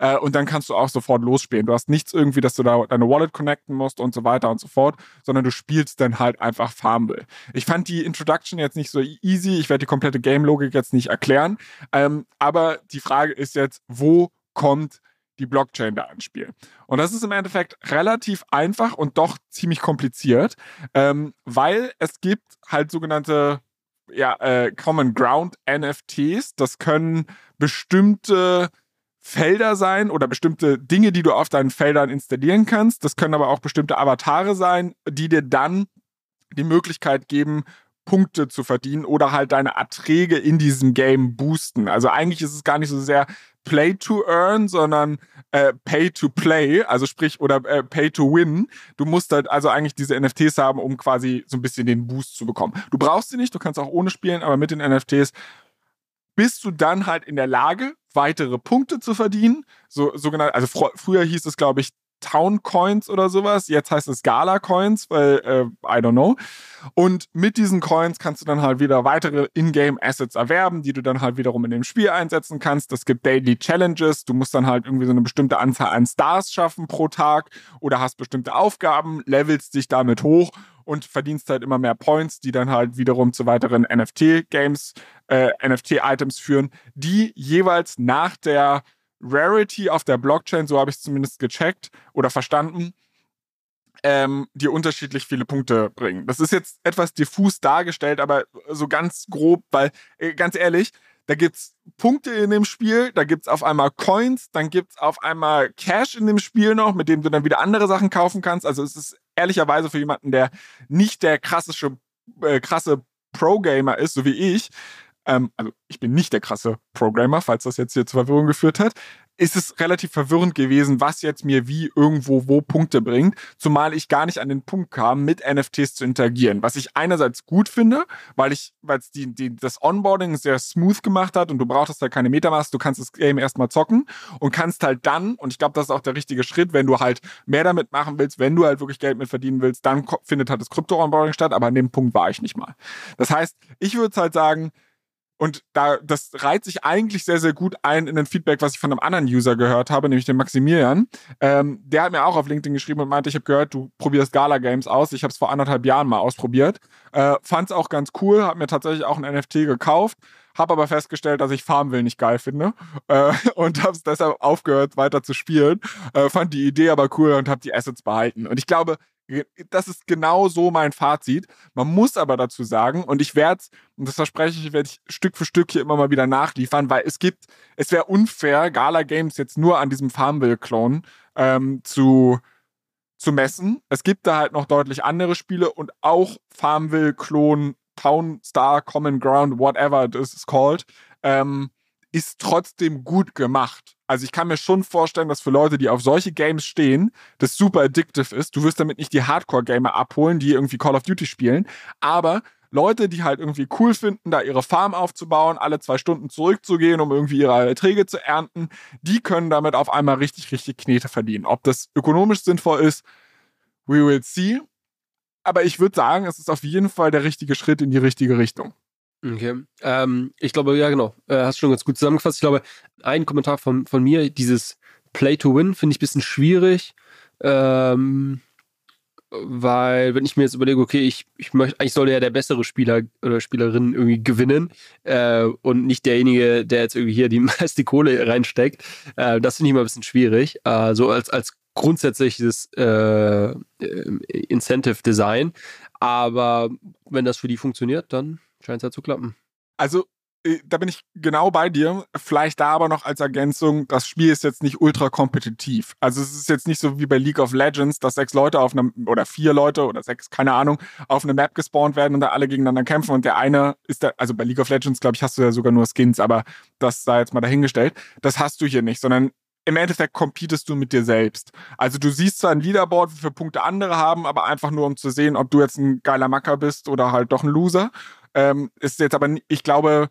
Äh, und dann kannst du auch sofort losspielen. Du hast nichts irgendwie, dass du da deine Wallet connecten musst und so weiter und so fort, sondern du spielst dann halt einfach Farmville. Ich fand die Introduction jetzt nicht so easy. Ich werde die komplette Game-Logik jetzt nicht erklären. Ähm, aber die Frage ist jetzt, wo kommt die Blockchain da ins Spiel? Und das ist im Endeffekt relativ einfach und doch ziemlich kompliziert, ähm, weil es gibt halt sogenannte ja, äh, Common Ground NFTs. Das können bestimmte Felder sein oder bestimmte Dinge, die du auf deinen Feldern installieren kannst. Das können aber auch bestimmte Avatare sein, die dir dann die Möglichkeit geben, Punkte zu verdienen oder halt deine Erträge in diesem Game boosten. Also eigentlich ist es gar nicht so sehr Play to Earn, sondern äh, Pay to Play, also sprich oder äh, Pay to Win. Du musst halt also eigentlich diese NFTs haben, um quasi so ein bisschen den Boost zu bekommen. Du brauchst sie nicht, du kannst auch ohne spielen, aber mit den NFTs bist du dann halt in der Lage, weitere Punkte zu verdienen. So sogenannte, also fr früher hieß es, glaube ich, Town Coins oder sowas. Jetzt heißt es Gala Coins, weil, äh, I don't know. Und mit diesen Coins kannst du dann halt wieder weitere Ingame Assets erwerben, die du dann halt wiederum in dem Spiel einsetzen kannst. Es gibt Daily Challenges. Du musst dann halt irgendwie so eine bestimmte Anzahl an Stars schaffen pro Tag oder hast bestimmte Aufgaben, levelst dich damit hoch und verdienst halt immer mehr Points, die dann halt wiederum zu weiteren NFT-Games, äh, NFT-Items führen, die jeweils nach der Rarity auf der Blockchain, so habe ich es zumindest gecheckt oder verstanden, ähm, dir unterschiedlich viele Punkte bringen. Das ist jetzt etwas diffus dargestellt, aber so ganz grob, weil, äh, ganz ehrlich, da gibt's Punkte in dem Spiel, da gibt's auf einmal Coins, dann gibt's auf einmal Cash in dem Spiel noch, mit dem du dann wieder andere Sachen kaufen kannst. Also es ist ehrlicherweise für jemanden, der nicht der krassische, äh, krasse Pro-Gamer ist, so wie ich, ähm, also ich bin nicht der krasse Programmer, falls das jetzt hier zur Verwirrung geführt hat, ist es relativ verwirrend gewesen, was jetzt mir wie irgendwo wo Punkte bringt, zumal ich gar nicht an den Punkt kam, mit NFTs zu interagieren. Was ich einerseits gut finde, weil ich, weil es die, die, das Onboarding sehr smooth gemacht hat und du brauchtest halt keine Metamask, du kannst das Game erstmal zocken und kannst halt dann, und ich glaube, das ist auch der richtige Schritt, wenn du halt mehr damit machen willst, wenn du halt wirklich Geld mit verdienen willst, dann findet halt das Krypto-Onboarding statt, aber an dem Punkt war ich nicht mal. Das heißt, ich würde halt sagen, und da, das reiht sich eigentlich sehr, sehr gut ein in ein Feedback, was ich von einem anderen User gehört habe, nämlich dem Maximilian. Ähm, der hat mir auch auf LinkedIn geschrieben und meinte, ich habe gehört, du probierst Gala Games aus. Ich habe es vor anderthalb Jahren mal ausprobiert. Äh, Fand es auch ganz cool, habe mir tatsächlich auch ein NFT gekauft, habe aber festgestellt, dass ich Farmville nicht geil finde äh, und habe es deshalb aufgehört, weiter zu spielen. Äh, fand die Idee aber cool und habe die Assets behalten. Und ich glaube, das ist genau so mein Fazit. Man muss aber dazu sagen, und ich werde, und das verspreche ich, werde ich Stück für Stück hier immer mal wieder nachliefern, weil es gibt, es wäre unfair, Gala Games jetzt nur an diesem Farmville-Clone ähm, zu, zu messen. Es gibt da halt noch deutlich andere Spiele und auch Farmville-Klon, Town Star, Common Ground, whatever it is called, ähm, ist trotzdem gut gemacht. Also ich kann mir schon vorstellen, dass für Leute, die auf solche Games stehen, das super addictive ist. Du wirst damit nicht die Hardcore-Gamer abholen, die irgendwie Call of Duty spielen, aber Leute, die halt irgendwie cool finden, da ihre Farm aufzubauen, alle zwei Stunden zurückzugehen, um irgendwie ihre Erträge zu ernten, die können damit auf einmal richtig, richtig Knete verdienen. Ob das ökonomisch sinnvoll ist, we will see. Aber ich würde sagen, es ist auf jeden Fall der richtige Schritt in die richtige Richtung. Okay. Ähm, ich glaube, ja, genau. Äh, hast schon ganz gut zusammengefasst. Ich glaube, ein Kommentar von, von mir, dieses Play to Win, finde ich ein bisschen schwierig. Ähm, weil, wenn ich mir jetzt überlege, okay, ich, ich möchte, eigentlich sollte ja der bessere Spieler oder Spielerin irgendwie gewinnen äh, und nicht derjenige, der jetzt irgendwie hier die meiste Kohle reinsteckt. Äh, das finde ich immer ein bisschen schwierig. Äh, so als, als grundsätzliches äh, Incentive Design. Aber wenn das für die funktioniert, dann Scheint es ja zu klappen. Also, äh, da bin ich genau bei dir. Vielleicht da aber noch als Ergänzung, das Spiel ist jetzt nicht ultra kompetitiv. Also es ist jetzt nicht so wie bei League of Legends, dass sechs Leute auf einem, oder vier Leute oder sechs, keine Ahnung, auf eine Map gespawnt werden und da alle gegeneinander kämpfen und der eine ist da, also bei League of Legends, glaube ich, hast du ja sogar nur Skins, aber das sei jetzt mal dahingestellt. Das hast du hier nicht, sondern im Endeffekt competest du mit dir selbst. Also du siehst zwar ein Leaderboard, wie viele Punkte andere haben, aber einfach nur um zu sehen, ob du jetzt ein geiler Macker bist oder halt doch ein Loser. Ähm, ist jetzt aber, ich glaube,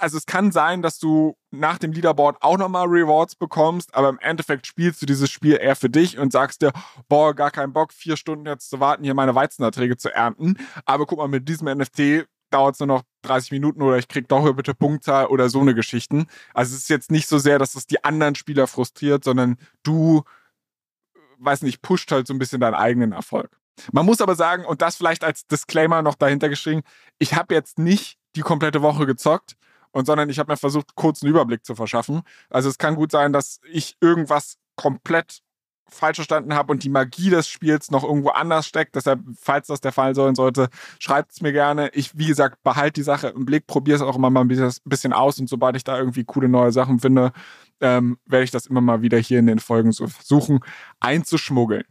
also es kann sein, dass du nach dem Leaderboard auch nochmal Rewards bekommst, aber im Endeffekt spielst du dieses Spiel eher für dich und sagst dir, boah, gar keinen Bock, vier Stunden jetzt zu warten, hier meine Weizenerträge zu ernten. Aber guck mal, mit diesem NFT dauert es nur noch 30 Minuten oder ich krieg doch bitte Punktzahl oder so eine Geschichten. Also es ist jetzt nicht so sehr, dass es die anderen Spieler frustriert, sondern du, weiß nicht, pusht halt so ein bisschen deinen eigenen Erfolg. Man muss aber sagen, und das vielleicht als Disclaimer noch dahinter geschrieben, ich habe jetzt nicht die komplette Woche gezockt, und sondern ich habe mir versucht, kurz einen Überblick zu verschaffen. Also es kann gut sein, dass ich irgendwas komplett falsch verstanden habe und die Magie des Spiels noch irgendwo anders steckt. Deshalb, falls das der Fall sein sollte, schreibt es mir gerne. Ich, wie gesagt, behalte die Sache im Blick, probiere es auch immer mal ein bisschen aus und sobald ich da irgendwie coole neue Sachen finde, ähm, werde ich das immer mal wieder hier in den Folgen so versuchen einzuschmuggeln.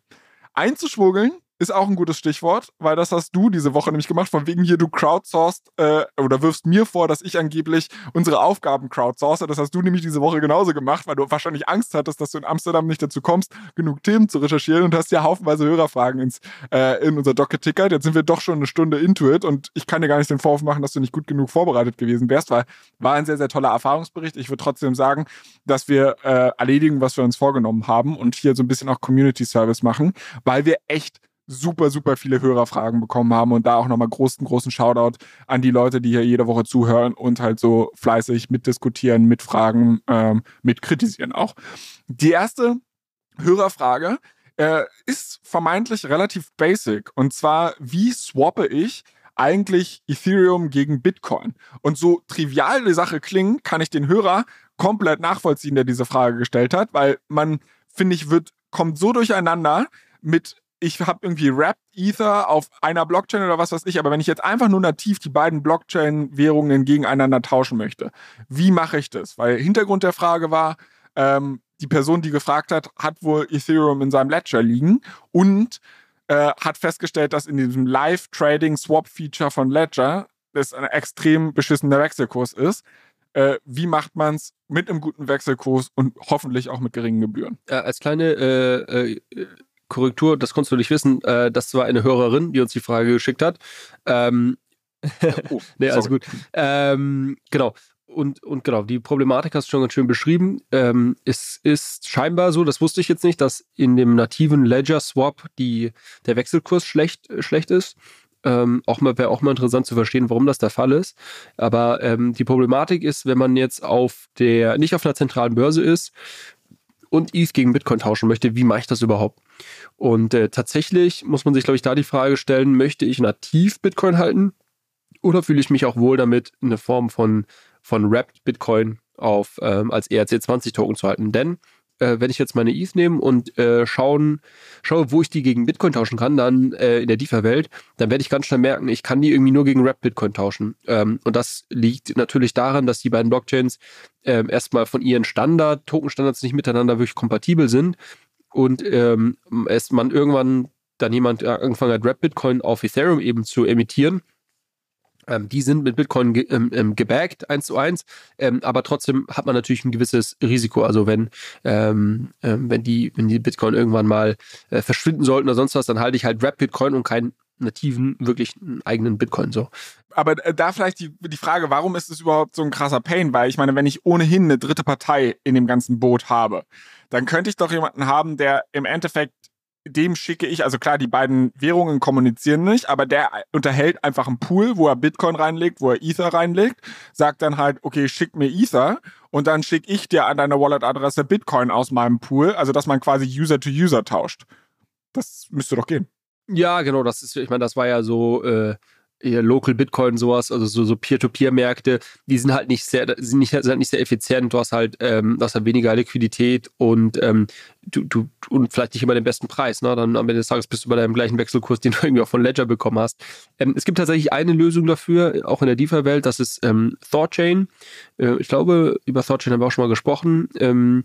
Einzuschmuggeln ist auch ein gutes Stichwort, weil das hast du diese Woche nämlich gemacht, von wegen hier du crowdsourced äh, oder wirfst mir vor, dass ich angeblich unsere Aufgaben crowdsource. Das hast du nämlich diese Woche genauso gemacht, weil du wahrscheinlich Angst hattest, dass du in Amsterdam nicht dazu kommst, genug Themen zu recherchieren und hast ja haufenweise Hörerfragen ins, äh, in unser Doc getickert. Jetzt sind wir doch schon eine Stunde into it und ich kann dir gar nicht den Vorwurf machen, dass du nicht gut genug vorbereitet gewesen wärst, weil war ein sehr, sehr toller Erfahrungsbericht. Ich würde trotzdem sagen, dass wir äh, erledigen, was wir uns vorgenommen haben und hier so ein bisschen auch Community Service machen, weil wir echt super, super viele Hörerfragen bekommen haben und da auch nochmal großen, großen Shoutout an die Leute, die hier jede Woche zuhören und halt so fleißig mitdiskutieren, mitfragen, ähm, mitkritisieren auch. Die erste Hörerfrage äh, ist vermeintlich relativ basic und zwar, wie swappe ich eigentlich Ethereum gegen Bitcoin? Und so trivial die Sache klingt, kann ich den Hörer komplett nachvollziehen, der diese Frage gestellt hat, weil man, finde ich, wird, kommt so durcheinander mit ich habe irgendwie Wrapped Ether auf einer Blockchain oder was weiß ich, aber wenn ich jetzt einfach nur nativ die beiden Blockchain-Währungen gegeneinander tauschen möchte, wie mache ich das? Weil Hintergrund der Frage war, ähm, die Person, die gefragt hat, hat wohl Ethereum in seinem Ledger liegen und äh, hat festgestellt, dass in diesem Live-Trading-Swap-Feature von Ledger das ein extrem beschissener Wechselkurs ist. Äh, wie macht man es mit einem guten Wechselkurs und hoffentlich auch mit geringen Gebühren? Äh, als kleine äh, äh, Korrektur, das konntest du nicht wissen, äh, das war eine Hörerin, die uns die Frage geschickt hat. Ähm, oh, nee, also gut. Ähm, genau. Und, und genau, die Problematik hast du schon ganz schön beschrieben. Ähm, es ist scheinbar so, das wusste ich jetzt nicht, dass in dem nativen Ledger Swap die, der Wechselkurs schlecht, schlecht ist. Ähm, auch mal wäre auch mal interessant zu verstehen, warum das der Fall ist. Aber ähm, die Problematik ist, wenn man jetzt auf der, nicht auf einer zentralen Börse ist und ETH gegen Bitcoin tauschen möchte, wie mache ich das überhaupt? Und äh, tatsächlich muss man sich, glaube ich, da die Frage stellen, möchte ich nativ Bitcoin halten? Oder fühle ich mich auch wohl damit, eine Form von, von Wrapped Bitcoin auf, ähm, als ERC20-Token zu halten? Denn äh, wenn ich jetzt meine ETH nehme und äh, schauen, schaue, wo ich die gegen Bitcoin tauschen kann, dann äh, in der DeFi-Welt, dann werde ich ganz schnell merken, ich kann die irgendwie nur gegen Rap Bitcoin tauschen. Ähm, und das liegt natürlich daran, dass die beiden Blockchains ähm, erstmal von ihren Standard, Token-Standards nicht miteinander wirklich kompatibel sind und ähm, es man irgendwann dann jemand angefangen hat, Rap Bitcoin auf Ethereum eben zu emittieren ähm, die sind mit Bitcoin ge ähm, ähm, gebackt, eins zu eins, ähm, aber trotzdem hat man natürlich ein gewisses Risiko. Also wenn, ähm, ähm, wenn, die, wenn die Bitcoin irgendwann mal äh, verschwinden sollten oder sonst was, dann halte ich halt Rap Bitcoin und keinen nativen, wirklich eigenen Bitcoin so. Aber äh, da vielleicht die, die Frage, warum ist es überhaupt so ein krasser Pain? Weil ich meine, wenn ich ohnehin eine dritte Partei in dem ganzen Boot habe, dann könnte ich doch jemanden haben, der im Endeffekt dem schicke ich, also klar, die beiden Währungen kommunizieren nicht, aber der unterhält einfach einen Pool, wo er Bitcoin reinlegt, wo er Ether reinlegt, sagt dann halt, okay, schick mir Ether und dann schicke ich dir an deine Wallet-Adresse Bitcoin aus meinem Pool, also dass man quasi User to User tauscht. Das müsste doch gehen. Ja, genau, das ist, ich meine, das war ja so, äh, Local Bitcoin sowas, also so, so Peer-to-Peer-Märkte, die sind halt nicht sehr, sind nicht, sind halt nicht sehr effizient. Du hast halt, ähm, du hast halt weniger Liquidität und ähm, du, du und vielleicht nicht immer den besten Preis. Ne? Dann am Ende des Tages bist du bei deinem gleichen Wechselkurs, den du irgendwie auch von Ledger bekommen hast. Ähm, es gibt tatsächlich eine Lösung dafür, auch in der DeFi-Welt, das ist ähm, Thorchain. Äh, ich glaube, über Thorchain haben wir auch schon mal gesprochen. Ähm,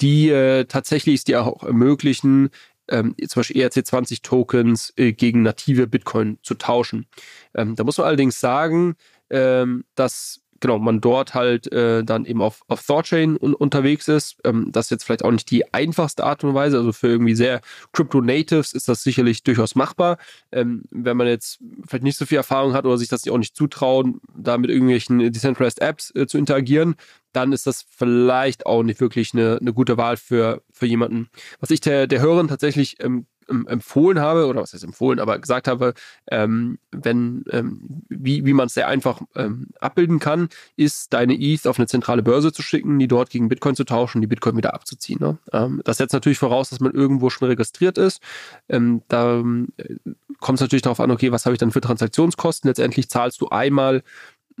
die äh, tatsächlich es dir auch ermöglichen, ähm, zum Beispiel ERC20-Tokens äh, gegen native Bitcoin zu tauschen. Ähm, da muss man allerdings sagen, ähm, dass genau, man dort halt äh, dann eben auf, auf Thorchain un unterwegs ist. Ähm, das ist jetzt vielleicht auch nicht die einfachste Art und Weise. Also für irgendwie sehr Crypto-Natives ist das sicherlich durchaus machbar. Ähm, wenn man jetzt vielleicht nicht so viel Erfahrung hat oder sich das auch nicht zutrauen, da mit irgendwelchen Decentralized Apps äh, zu interagieren, dann ist das vielleicht auch nicht wirklich eine, eine gute Wahl für, für jemanden. Was ich der, der Hörerin tatsächlich ähm, empfohlen habe, oder was heißt empfohlen, aber gesagt habe, ähm, wenn, ähm, wie, wie man es sehr einfach ähm, abbilden kann, ist deine ETH auf eine zentrale Börse zu schicken, die dort gegen Bitcoin zu tauschen, die Bitcoin wieder abzuziehen. Ne? Ähm, das setzt natürlich voraus, dass man irgendwo schon registriert ist. Ähm, da äh, kommt es natürlich darauf an, okay, was habe ich dann für Transaktionskosten? Letztendlich zahlst du einmal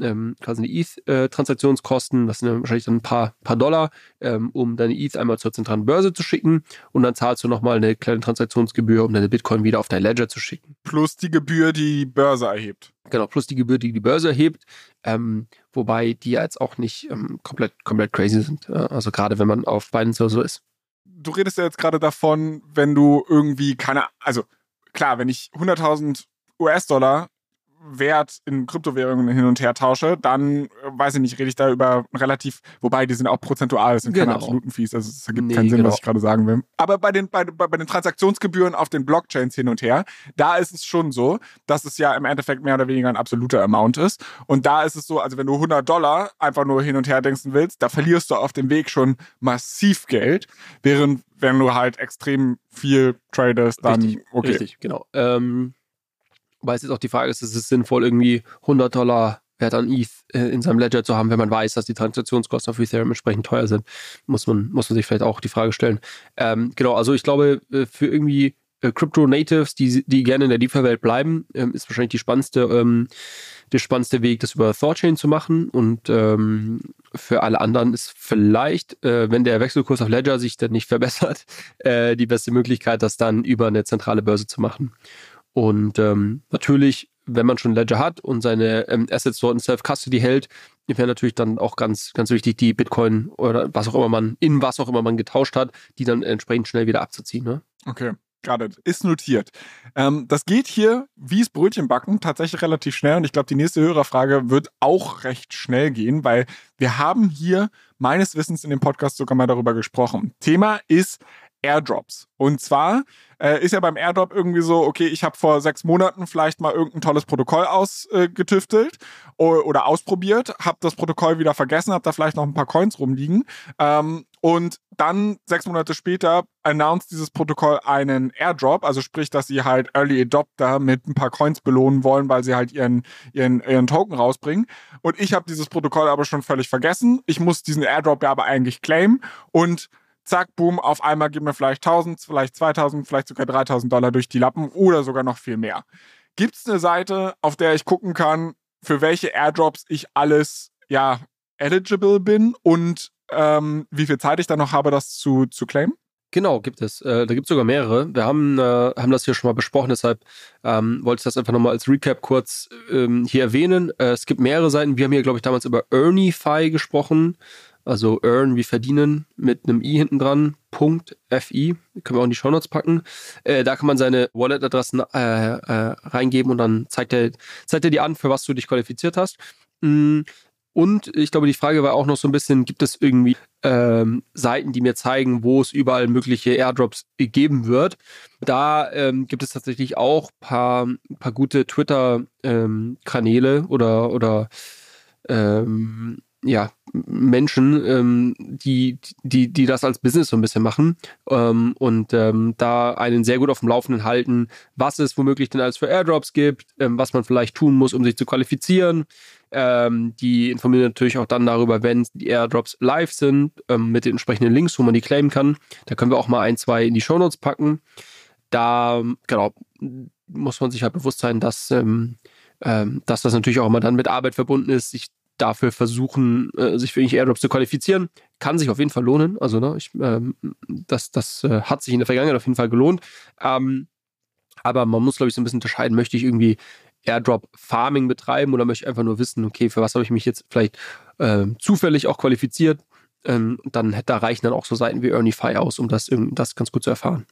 ähm, quasi die ETH-Transaktionskosten, das sind ja wahrscheinlich dann ein paar, paar Dollar, ähm, um deine ETH einmal zur zentralen Börse zu schicken und dann zahlst du nochmal eine kleine Transaktionsgebühr, um deine Bitcoin wieder auf dein Ledger zu schicken. Plus die Gebühr, die die Börse erhebt. Genau, plus die Gebühr, die die Börse erhebt, ähm, wobei die jetzt auch nicht ähm, komplett, komplett crazy sind. also gerade wenn man auf Binance oder so ist. Du redest ja jetzt gerade davon, wenn du irgendwie keine, also klar, wenn ich 100.000 US-Dollar Wert in Kryptowährungen hin und her tausche, dann äh, weiß ich nicht, rede ich da über relativ, wobei die sind auch prozentual, das sind genau. keine absoluten Fees, also es ergibt nee, keinen Sinn, genau. was ich gerade sagen will. Aber bei den, bei, bei den Transaktionsgebühren auf den Blockchains hin und her, da ist es schon so, dass es ja im Endeffekt mehr oder weniger ein absoluter Amount ist. Und da ist es so, also wenn du 100 Dollar einfach nur hin und her denken willst, da verlierst du auf dem Weg schon massiv Geld, während wenn du halt extrem viel tradest, dann richtig, okay. Richtig, genau. Ähm Wobei es jetzt auch die Frage ist, ist es sinnvoll, irgendwie 100 Dollar Wert an ETH äh, in seinem Ledger zu haben, wenn man weiß, dass die Transaktionskosten auf Ethereum entsprechend teuer sind, muss man, muss man sich vielleicht auch die Frage stellen. Ähm, genau, also ich glaube, äh, für irgendwie äh, Crypto Natives, die, die gerne in der DeFi-Welt bleiben, ähm, ist wahrscheinlich die spannendste, ähm, der spannendste Weg, das über Thorchain zu machen. Und ähm, für alle anderen ist vielleicht, äh, wenn der Wechselkurs auf Ledger sich dann nicht verbessert, äh, die beste Möglichkeit, das dann über eine zentrale Börse zu machen. Und ähm, natürlich, wenn man schon Ledger hat und seine ähm, Assets dort in Self-Custody hält, wäre natürlich dann auch ganz, ganz wichtig, die Bitcoin oder was auch immer man, in was auch immer man getauscht hat, die dann entsprechend schnell wieder abzuziehen. Ne? Okay. Gerade ist notiert. Ähm, das geht hier wie es Brötchen backen tatsächlich relativ schnell und ich glaube, die nächste Hörerfrage wird auch recht schnell gehen, weil wir haben hier meines Wissens in dem Podcast sogar mal darüber gesprochen. Thema ist Airdrops. Und zwar äh, ist ja beim Airdrop irgendwie so, okay, ich habe vor sechs Monaten vielleicht mal irgendein tolles Protokoll ausgetüftelt äh, oder ausprobiert, habe das Protokoll wieder vergessen, habe da vielleicht noch ein paar Coins rumliegen. Ähm, und dann sechs Monate später announced dieses Protokoll einen Airdrop, also sprich, dass sie halt Early Adopter mit ein paar Coins belohnen wollen, weil sie halt ihren, ihren, ihren Token rausbringen. Und ich habe dieses Protokoll aber schon völlig vergessen. Ich muss diesen Airdrop ja aber eigentlich claimen und zack, boom, auf einmal geben mir vielleicht 1000, vielleicht 2000, vielleicht sogar 3000 Dollar durch die Lappen oder sogar noch viel mehr. Gibt es eine Seite, auf der ich gucken kann, für welche Airdrops ich alles, ja, eligible bin und ähm, wie viel Zeit ich dann noch habe, das zu, zu claimen? Genau, gibt es. Äh, da gibt es sogar mehrere. Wir haben, äh, haben das hier schon mal besprochen, deshalb ähm, wollte ich das einfach nochmal als Recap kurz ähm, hier erwähnen. Äh, es gibt mehrere Seiten. Wir haben hier, glaube ich, damals über Earnify gesprochen. Also Earn wie verdienen mit einem i hinten dran, Punkt FI, können wir auch in die Shownotes packen. Äh, da kann man seine Wallet-Adressen äh, äh, reingeben und dann zeigt er, zeigt er dir an, für was du dich qualifiziert hast. Mm, und ich glaube, die Frage war auch noch so ein bisschen, gibt es irgendwie ähm, Seiten, die mir zeigen, wo es überall mögliche Airdrops geben wird? Da ähm, gibt es tatsächlich auch ein paar, paar gute Twitter-Kanäle ähm, oder, oder ähm, ja, Menschen, ähm, die, die, die das als Business so ein bisschen machen ähm, und ähm, da einen sehr gut auf dem Laufenden halten, was es womöglich denn alles für Airdrops gibt, ähm, was man vielleicht tun muss, um sich zu qualifizieren. Ähm, die informieren natürlich auch dann darüber, wenn die Airdrops live sind, ähm, mit den entsprechenden Links, wo man die claimen kann. Da können wir auch mal ein, zwei in die Shownotes packen. Da, genau, muss man sich halt bewusst sein, dass, dass das natürlich auch immer dann mit Arbeit verbunden ist, sich dafür versuchen, äh, sich für irgendwelche Airdrops zu qualifizieren. Kann sich auf jeden Fall lohnen. Also, ne, ich, ähm, das, das äh, hat sich in der Vergangenheit auf jeden Fall gelohnt. Ähm, aber man muss, glaube ich, so ein bisschen unterscheiden, möchte ich irgendwie Airdrop-Farming betreiben oder möchte ich einfach nur wissen, okay, für was habe ich mich jetzt vielleicht äh, zufällig auch qualifiziert? Ähm, dann da reichen dann auch so Seiten wie Earnify aus, um das, das ganz gut zu erfahren.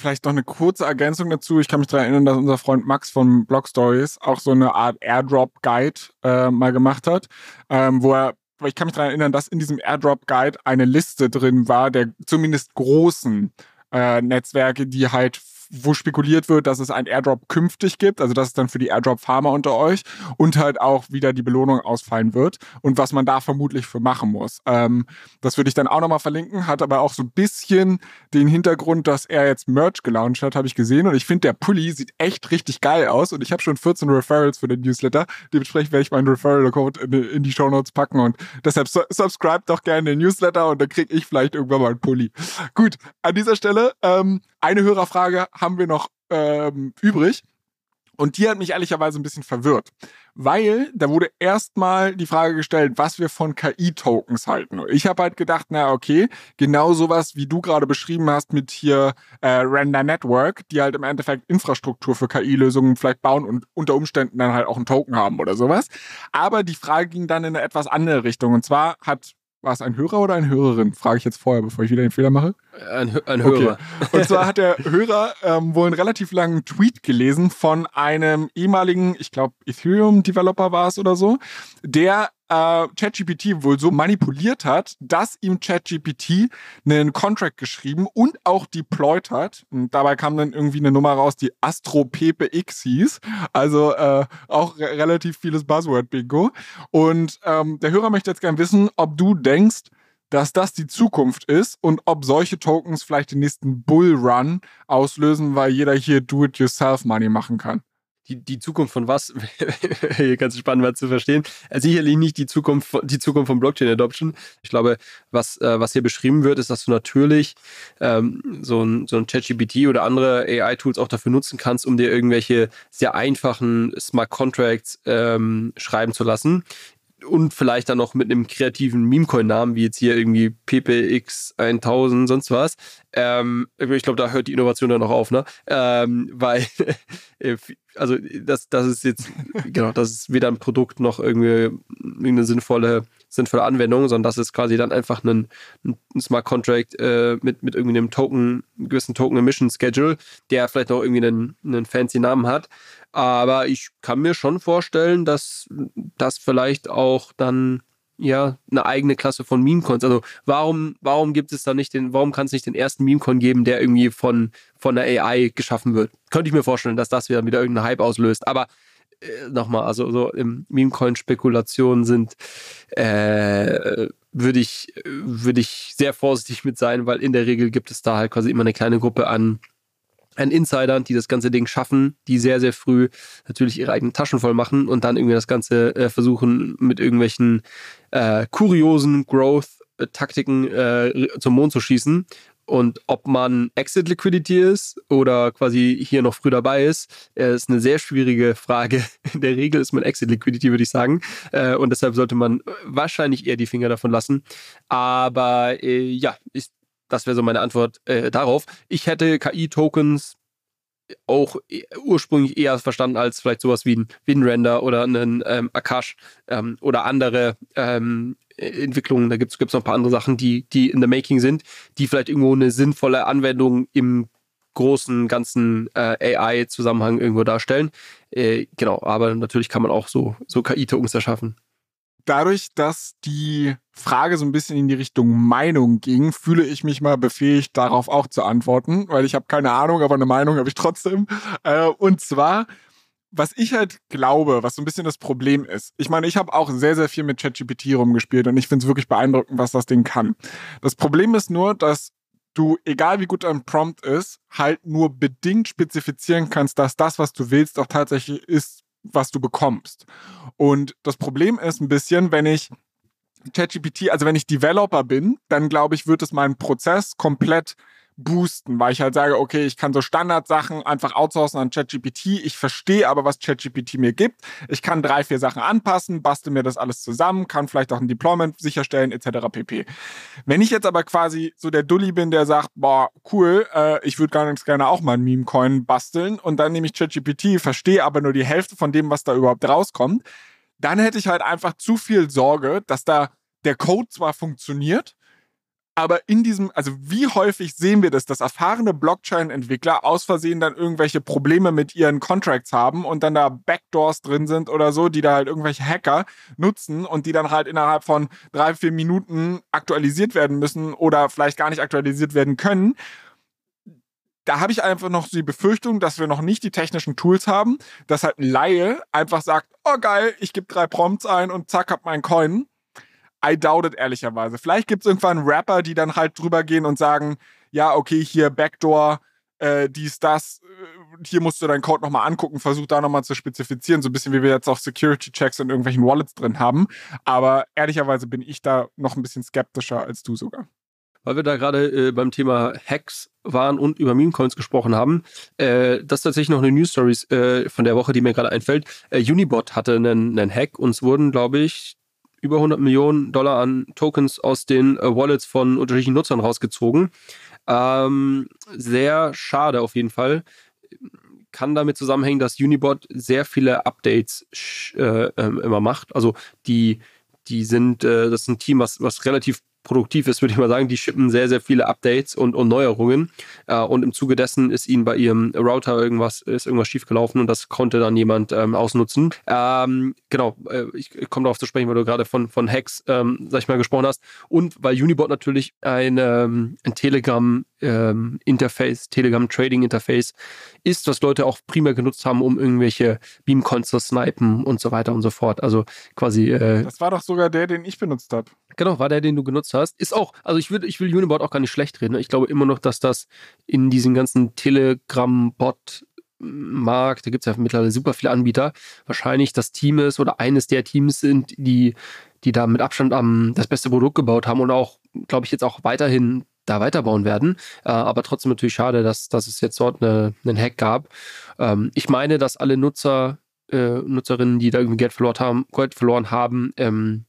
Vielleicht noch eine kurze Ergänzung dazu. Ich kann mich daran erinnern, dass unser Freund Max von Blog Stories auch so eine Art Airdrop-Guide äh, mal gemacht hat, ähm, wo er ich kann mich daran erinnern, dass in diesem Airdrop Guide eine Liste drin war, der zumindest großen äh, Netzwerke, die halt wo spekuliert wird, dass es ein Airdrop künftig gibt, also das ist dann für die Airdrop-Farmer unter euch und halt auch wieder die Belohnung ausfallen wird und was man da vermutlich für machen muss. Ähm, das würde ich dann auch nochmal verlinken, hat aber auch so ein bisschen den Hintergrund, dass er jetzt Merch gelauncht hat, habe ich gesehen und ich finde, der Pulli sieht echt richtig geil aus und ich habe schon 14 Referrals für den Newsletter. Dementsprechend werde ich meinen Referral-Code in, in, die Show Notes packen und deshalb su subscribe doch gerne den Newsletter und dann kriege ich vielleicht irgendwann mal einen Pulli. Gut, an dieser Stelle ähm, eine Hörerfrage haben wir noch ähm, übrig. Und die hat mich ehrlicherweise ein bisschen verwirrt, weil da wurde erstmal die Frage gestellt, was wir von KI-Tokens halten. Ich habe halt gedacht, na okay, genau sowas, wie du gerade beschrieben hast mit hier äh, Render Network, die halt im Endeffekt Infrastruktur für KI-Lösungen vielleicht bauen und unter Umständen dann halt auch einen Token haben oder sowas. Aber die Frage ging dann in eine etwas andere Richtung. Und zwar hat war es ein Hörer oder eine Hörerin? Frage ich jetzt vorher, bevor ich wieder den Fehler mache. Ein, ein Hörer. Okay. Und zwar hat der Hörer ähm, wohl einen relativ langen Tweet gelesen von einem ehemaligen, ich glaube, Ethereum-Developer war es oder so, der äh, ChatGPT wohl so manipuliert hat, dass ihm ChatGPT einen Contract geschrieben und auch deployed hat. Und dabei kam dann irgendwie eine Nummer raus, die Astro PPX hieß. Also äh, auch re relativ vieles Buzzword-Bingo. Und ähm, der Hörer möchte jetzt gerne wissen, ob du denkst, dass das die Zukunft ist und ob solche Tokens vielleicht den nächsten Bullrun auslösen, weil jeder hier Do-it-yourself-Money machen kann die, die Zukunft von was, hier ganz spannend mal zu verstehen. Äh, sicherlich nicht die Zukunft, die Zukunft von Blockchain Adoption. Ich glaube, was, äh, was hier beschrieben wird, ist, dass du natürlich ähm, so ein, so ein ChatGPT oder andere AI-Tools auch dafür nutzen kannst, um dir irgendwelche sehr einfachen Smart Contracts ähm, schreiben zu lassen und vielleicht dann noch mit einem kreativen Meme-Coin-Namen, wie jetzt hier irgendwie PPX1000, sonst was. Ähm, ich glaube, da hört die Innovation dann noch auf, ne? Ähm, weil, äh, also das, das ist jetzt, genau, das ist weder ein Produkt noch irgendwie eine sinnvolle, sinnvolle Anwendung, sondern das ist quasi dann einfach ein, ein Smart Contract äh, mit, mit irgendwie einem Token, gewissen Token Emission Schedule, der vielleicht noch irgendwie einen, einen fancy Namen hat. Aber ich kann mir schon vorstellen, dass das vielleicht auch dann ja eine eigene Klasse von Meme-Cons. Also warum, warum gibt es da nicht den, warum kann es nicht den ersten Meme-Con geben, der irgendwie von, von der AI geschaffen wird? Könnte ich mir vorstellen, dass das wieder, wieder irgendeinen Hype auslöst. Aber äh, nochmal, also so im Meme-Coin-Spekulationen sind, äh, würde ich, würde ich sehr vorsichtig mit sein, weil in der Regel gibt es da halt quasi immer eine kleine Gruppe an an Insidern, die das ganze Ding schaffen, die sehr, sehr früh natürlich ihre eigenen Taschen voll machen und dann irgendwie das Ganze äh, versuchen mit irgendwelchen äh, kuriosen Growth-Taktiken äh, zum Mond zu schießen. Und ob man Exit Liquidity ist oder quasi hier noch früh dabei ist, äh, ist eine sehr schwierige Frage. In der Regel ist man Exit Liquidity, würde ich sagen. Äh, und deshalb sollte man wahrscheinlich eher die Finger davon lassen. Aber äh, ja, ich das wäre so meine Antwort äh, darauf. Ich hätte KI-Tokens auch e, ursprünglich eher verstanden als vielleicht sowas wie ein WinRender oder einen ähm, Akash ähm, oder andere ähm, Entwicklungen. Da gibt es noch ein paar andere Sachen, die, die in the making sind, die vielleicht irgendwo eine sinnvolle Anwendung im großen ganzen äh, AI-Zusammenhang irgendwo darstellen. Äh, genau, aber natürlich kann man auch so, so KI-Tokens erschaffen dadurch, dass die Frage so ein bisschen in die Richtung Meinung ging, fühle ich mich mal befähigt, darauf auch zu antworten, weil ich habe keine Ahnung, aber eine Meinung habe ich trotzdem. Äh, und zwar, was ich halt glaube, was so ein bisschen das Problem ist. Ich meine, ich habe auch sehr, sehr viel mit ChatGPT rumgespielt und ich finde es wirklich beeindruckend, was das Ding kann. Das Problem ist nur, dass du, egal wie gut dein Prompt ist, halt nur bedingt spezifizieren kannst, dass das, was du willst, auch tatsächlich ist, was du bekommst. Und das Problem ist ein bisschen, wenn ich ChatGPT, also wenn ich Developer bin, dann glaube ich, wird es meinen Prozess komplett boosten, weil ich halt sage, okay, ich kann so Standardsachen einfach outsourcen an ChatGPT. Ich verstehe aber, was ChatGPT mir gibt. Ich kann drei, vier Sachen anpassen, bastel mir das alles zusammen, kann vielleicht auch ein Deployment sicherstellen, etc. pp. Wenn ich jetzt aber quasi so der Dulli bin, der sagt, boah, cool, äh, ich würde ganz gerne auch mal ein Meme-Coin basteln und dann nehme ich ChatGPT, verstehe aber nur die Hälfte von dem, was da überhaupt rauskommt, dann hätte ich halt einfach zu viel Sorge, dass da der Code zwar funktioniert, aber in diesem, also wie häufig sehen wir das, dass erfahrene Blockchain-Entwickler aus Versehen dann irgendwelche Probleme mit ihren Contracts haben und dann da Backdoors drin sind oder so, die da halt irgendwelche Hacker nutzen und die dann halt innerhalb von drei, vier Minuten aktualisiert werden müssen oder vielleicht gar nicht aktualisiert werden können. Da habe ich einfach noch die Befürchtung, dass wir noch nicht die technischen Tools haben, dass halt ein Laie einfach sagt, oh geil, ich gebe drei Prompts ein und zack, hab meinen Coin I doubt it ehrlicherweise. Vielleicht gibt es irgendwann Rapper, die dann halt drüber gehen und sagen, ja, okay, hier Backdoor, äh, dies, das, äh, hier musst du deinen Code nochmal angucken, versuch da nochmal zu spezifizieren, so ein bisschen wie wir jetzt auch Security-Checks in irgendwelchen Wallets drin haben. Aber ehrlicherweise bin ich da noch ein bisschen skeptischer als du sogar. Weil wir da gerade äh, beim Thema Hacks waren und über Meme-Coins gesprochen haben, äh, das ist tatsächlich noch eine News-Story äh, von der Woche, die mir gerade einfällt. Äh, Unibot hatte einen, einen Hack und es wurden, glaube ich, über 100 Millionen Dollar an Tokens aus den äh, Wallets von unterschiedlichen Nutzern rausgezogen. Ähm, sehr schade auf jeden Fall. Kann damit zusammenhängen, dass Unibot sehr viele Updates äh, äh, immer macht. Also die, die sind, äh, das ist ein Team, was, was relativ produktiv ist, würde ich mal sagen. Die schippen sehr, sehr viele Updates und, und Neuerungen. Äh, und im Zuge dessen ist ihnen bei ihrem Router irgendwas, ist irgendwas schiefgelaufen und das konnte dann jemand ähm, ausnutzen. Ähm, genau, äh, ich, komme darauf zu sprechen, weil du gerade von, von Hacks, ähm, sag ich mal, gesprochen hast. Und weil Unibot natürlich ein, ähm, ein Telegram ähm, Interface, Telegram Trading Interface ist, was Leute auch primär genutzt haben, um irgendwelche Beamcons zu snipen und so weiter und so fort. Also quasi. Äh, das war doch sogar der, den ich benutzt habe. Genau, war der, den du genutzt hast. Ist auch, also ich würde, ich will Unibot auch gar nicht schlecht reden. Ne? Ich glaube immer noch, dass das in diesem ganzen Telegram-Bot Markt, da gibt es ja mittlerweile super viele Anbieter, wahrscheinlich das Team ist oder eines der Teams sind, die, die da mit Abstand am das beste Produkt gebaut haben und auch, glaube ich, jetzt auch weiterhin da weiterbauen werden. Äh, aber trotzdem natürlich schade, dass, dass es jetzt dort eine, einen Hack gab. Ähm, ich meine, dass alle Nutzer äh, Nutzerinnen, die da irgendwie Geld verloren haben, Geld verloren haben, ähm,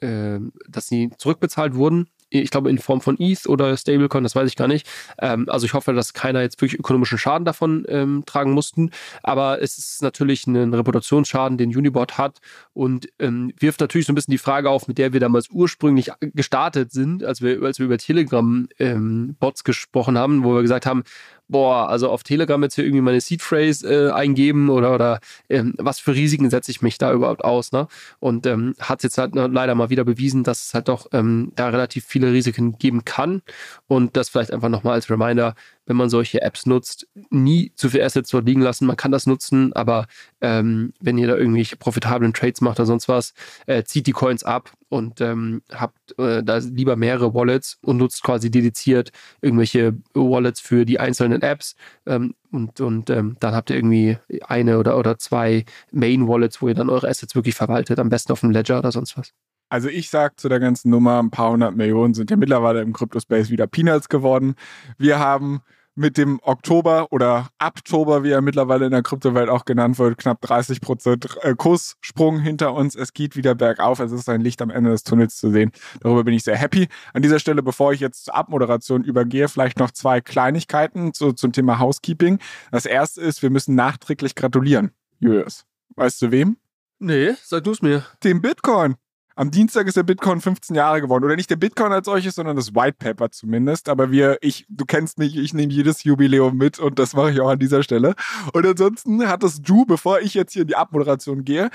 äh, dass sie zurückbezahlt wurden ich glaube in Form von ETH oder Stablecoin, das weiß ich gar nicht. Ähm, also ich hoffe, dass keiner jetzt wirklich ökonomischen Schaden davon ähm, tragen mussten. Aber es ist natürlich ein Reputationsschaden, den Unibot hat und ähm, wirft natürlich so ein bisschen die Frage auf, mit der wir damals ursprünglich gestartet sind, als wir, als wir über Telegram-Bots ähm, gesprochen haben, wo wir gesagt haben, boah, also auf Telegram jetzt hier irgendwie meine Seed Phrase äh, eingeben oder, oder ähm, was für Risiken setze ich mich da überhaupt aus, ne? Und ähm, hat jetzt halt leider mal wieder bewiesen, dass es halt doch ähm, da relativ viele Risiken geben kann und das vielleicht einfach nochmal als Reminder, wenn man solche Apps nutzt, nie zu viel Assets dort liegen lassen. Man kann das nutzen, aber ähm, wenn ihr da irgendwelche profitablen Trades macht oder sonst was, äh, zieht die Coins ab und ähm, habt äh, da lieber mehrere Wallets und nutzt quasi dediziert irgendwelche Wallets für die einzelnen Apps. Ähm, und und ähm, dann habt ihr irgendwie eine oder, oder zwei Main Wallets, wo ihr dann eure Assets wirklich verwaltet, am besten auf dem Ledger oder sonst was. Also ich sag zu der ganzen Nummer, ein paar hundert Millionen sind ja mittlerweile im Crypto-Space wieder Peanuts geworden. Wir haben mit dem Oktober oder Oktober, wie er mittlerweile in der Kryptowelt auch genannt wird, knapp 30 Prozent äh, Kurssprung hinter uns. Es geht wieder bergauf. Es ist ein Licht am Ende des Tunnels zu sehen. Darüber bin ich sehr happy. An dieser Stelle, bevor ich jetzt zur Abmoderation übergehe, vielleicht noch zwei Kleinigkeiten zu, zum Thema Housekeeping. Das erste ist, wir müssen nachträglich gratulieren. Julius. Weißt du wem? Nee, sag du es mir. Dem Bitcoin. Am Dienstag ist der Bitcoin 15 Jahre geworden. Oder nicht der Bitcoin als solches, sondern das White Paper zumindest. Aber wir, ich, du kennst mich, ich nehme jedes Jubiläum mit und das mache ich auch an dieser Stelle. Und ansonsten hattest du, bevor ich jetzt hier in die Abmoderation gehe,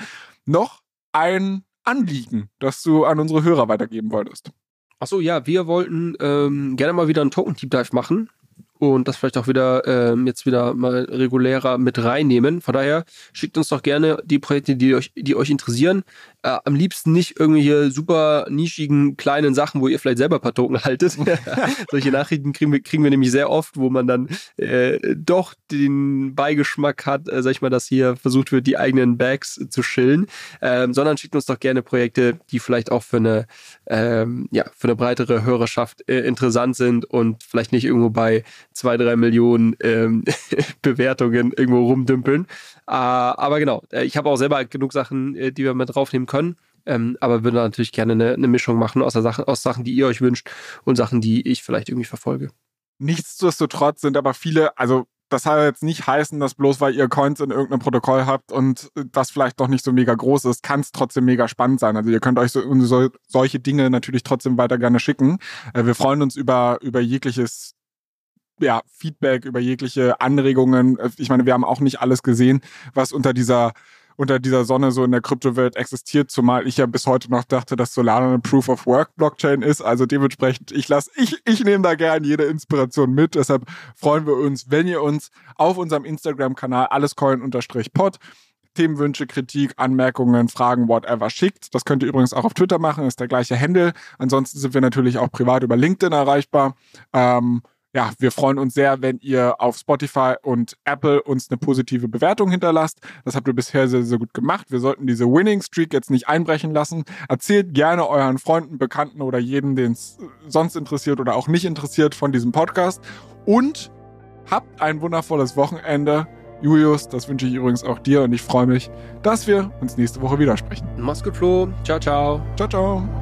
noch ein Anliegen, das du an unsere Hörer weitergeben wolltest. Achso, ja, wir wollten ähm, gerne mal wieder einen Token Deep Dive machen und das vielleicht auch wieder ähm, jetzt wieder mal regulärer mit reinnehmen. Von daher schickt uns doch gerne die Projekte, die euch, die euch interessieren. Äh, am liebsten nicht irgendwelche super nischigen kleinen Sachen, wo ihr vielleicht selber ein paar Token haltet. Solche Nachrichten kriegen wir, kriegen wir nämlich sehr oft, wo man dann äh, doch den Beigeschmack hat, äh, sag ich mal, dass hier versucht wird, die eigenen Bags zu chillen. Ähm, sondern schickt uns doch gerne Projekte, die vielleicht auch für eine, ähm, ja, für eine breitere Hörerschaft äh, interessant sind und vielleicht nicht irgendwo bei zwei, drei Millionen ähm, Bewertungen irgendwo rumdümpeln. Äh, aber genau, äh, ich habe auch selber genug Sachen, äh, die wir mit draufnehmen können. Ähm, aber würde natürlich gerne eine, eine Mischung machen aus, Sachen, aus Sachen, die ihr euch wünscht und Sachen, die ich vielleicht irgendwie verfolge. Nichtsdestotrotz sind aber viele, also das soll jetzt nicht heißen, dass bloß weil ihr Coins in irgendeinem Protokoll habt und das vielleicht doch nicht so mega groß ist, kann es trotzdem mega spannend sein. Also ihr könnt euch so, so, solche Dinge natürlich trotzdem weiter gerne schicken. Wir freuen uns über, über jegliches ja, Feedback, über jegliche Anregungen. Ich meine, wir haben auch nicht alles gesehen, was unter dieser unter dieser Sonne so in der Kryptowelt existiert, zumal ich ja bis heute noch dachte, dass Solana eine Proof of Work Blockchain ist. Also dementsprechend, ich lasse, ich, ich nehme da gern jede Inspiration mit. Deshalb freuen wir uns, wenn ihr uns auf unserem Instagram-Kanal allescoin-pod Themenwünsche, Kritik, Anmerkungen, Fragen, whatever schickt. Das könnt ihr übrigens auch auf Twitter machen, ist der gleiche Handle. Ansonsten sind wir natürlich auch privat über LinkedIn erreichbar. Ähm, ja, wir freuen uns sehr, wenn ihr auf Spotify und Apple uns eine positive Bewertung hinterlasst. Das habt ihr bisher sehr, sehr gut gemacht. Wir sollten diese Winning Streak jetzt nicht einbrechen lassen. Erzählt gerne euren Freunden, Bekannten oder jedem, den es sonst interessiert oder auch nicht interessiert von diesem Podcast. Und habt ein wundervolles Wochenende. Julius, das wünsche ich übrigens auch dir und ich freue mich, dass wir uns nächste Woche wieder sprechen. Mach's gut, Flo. Ciao, ciao. Ciao, ciao.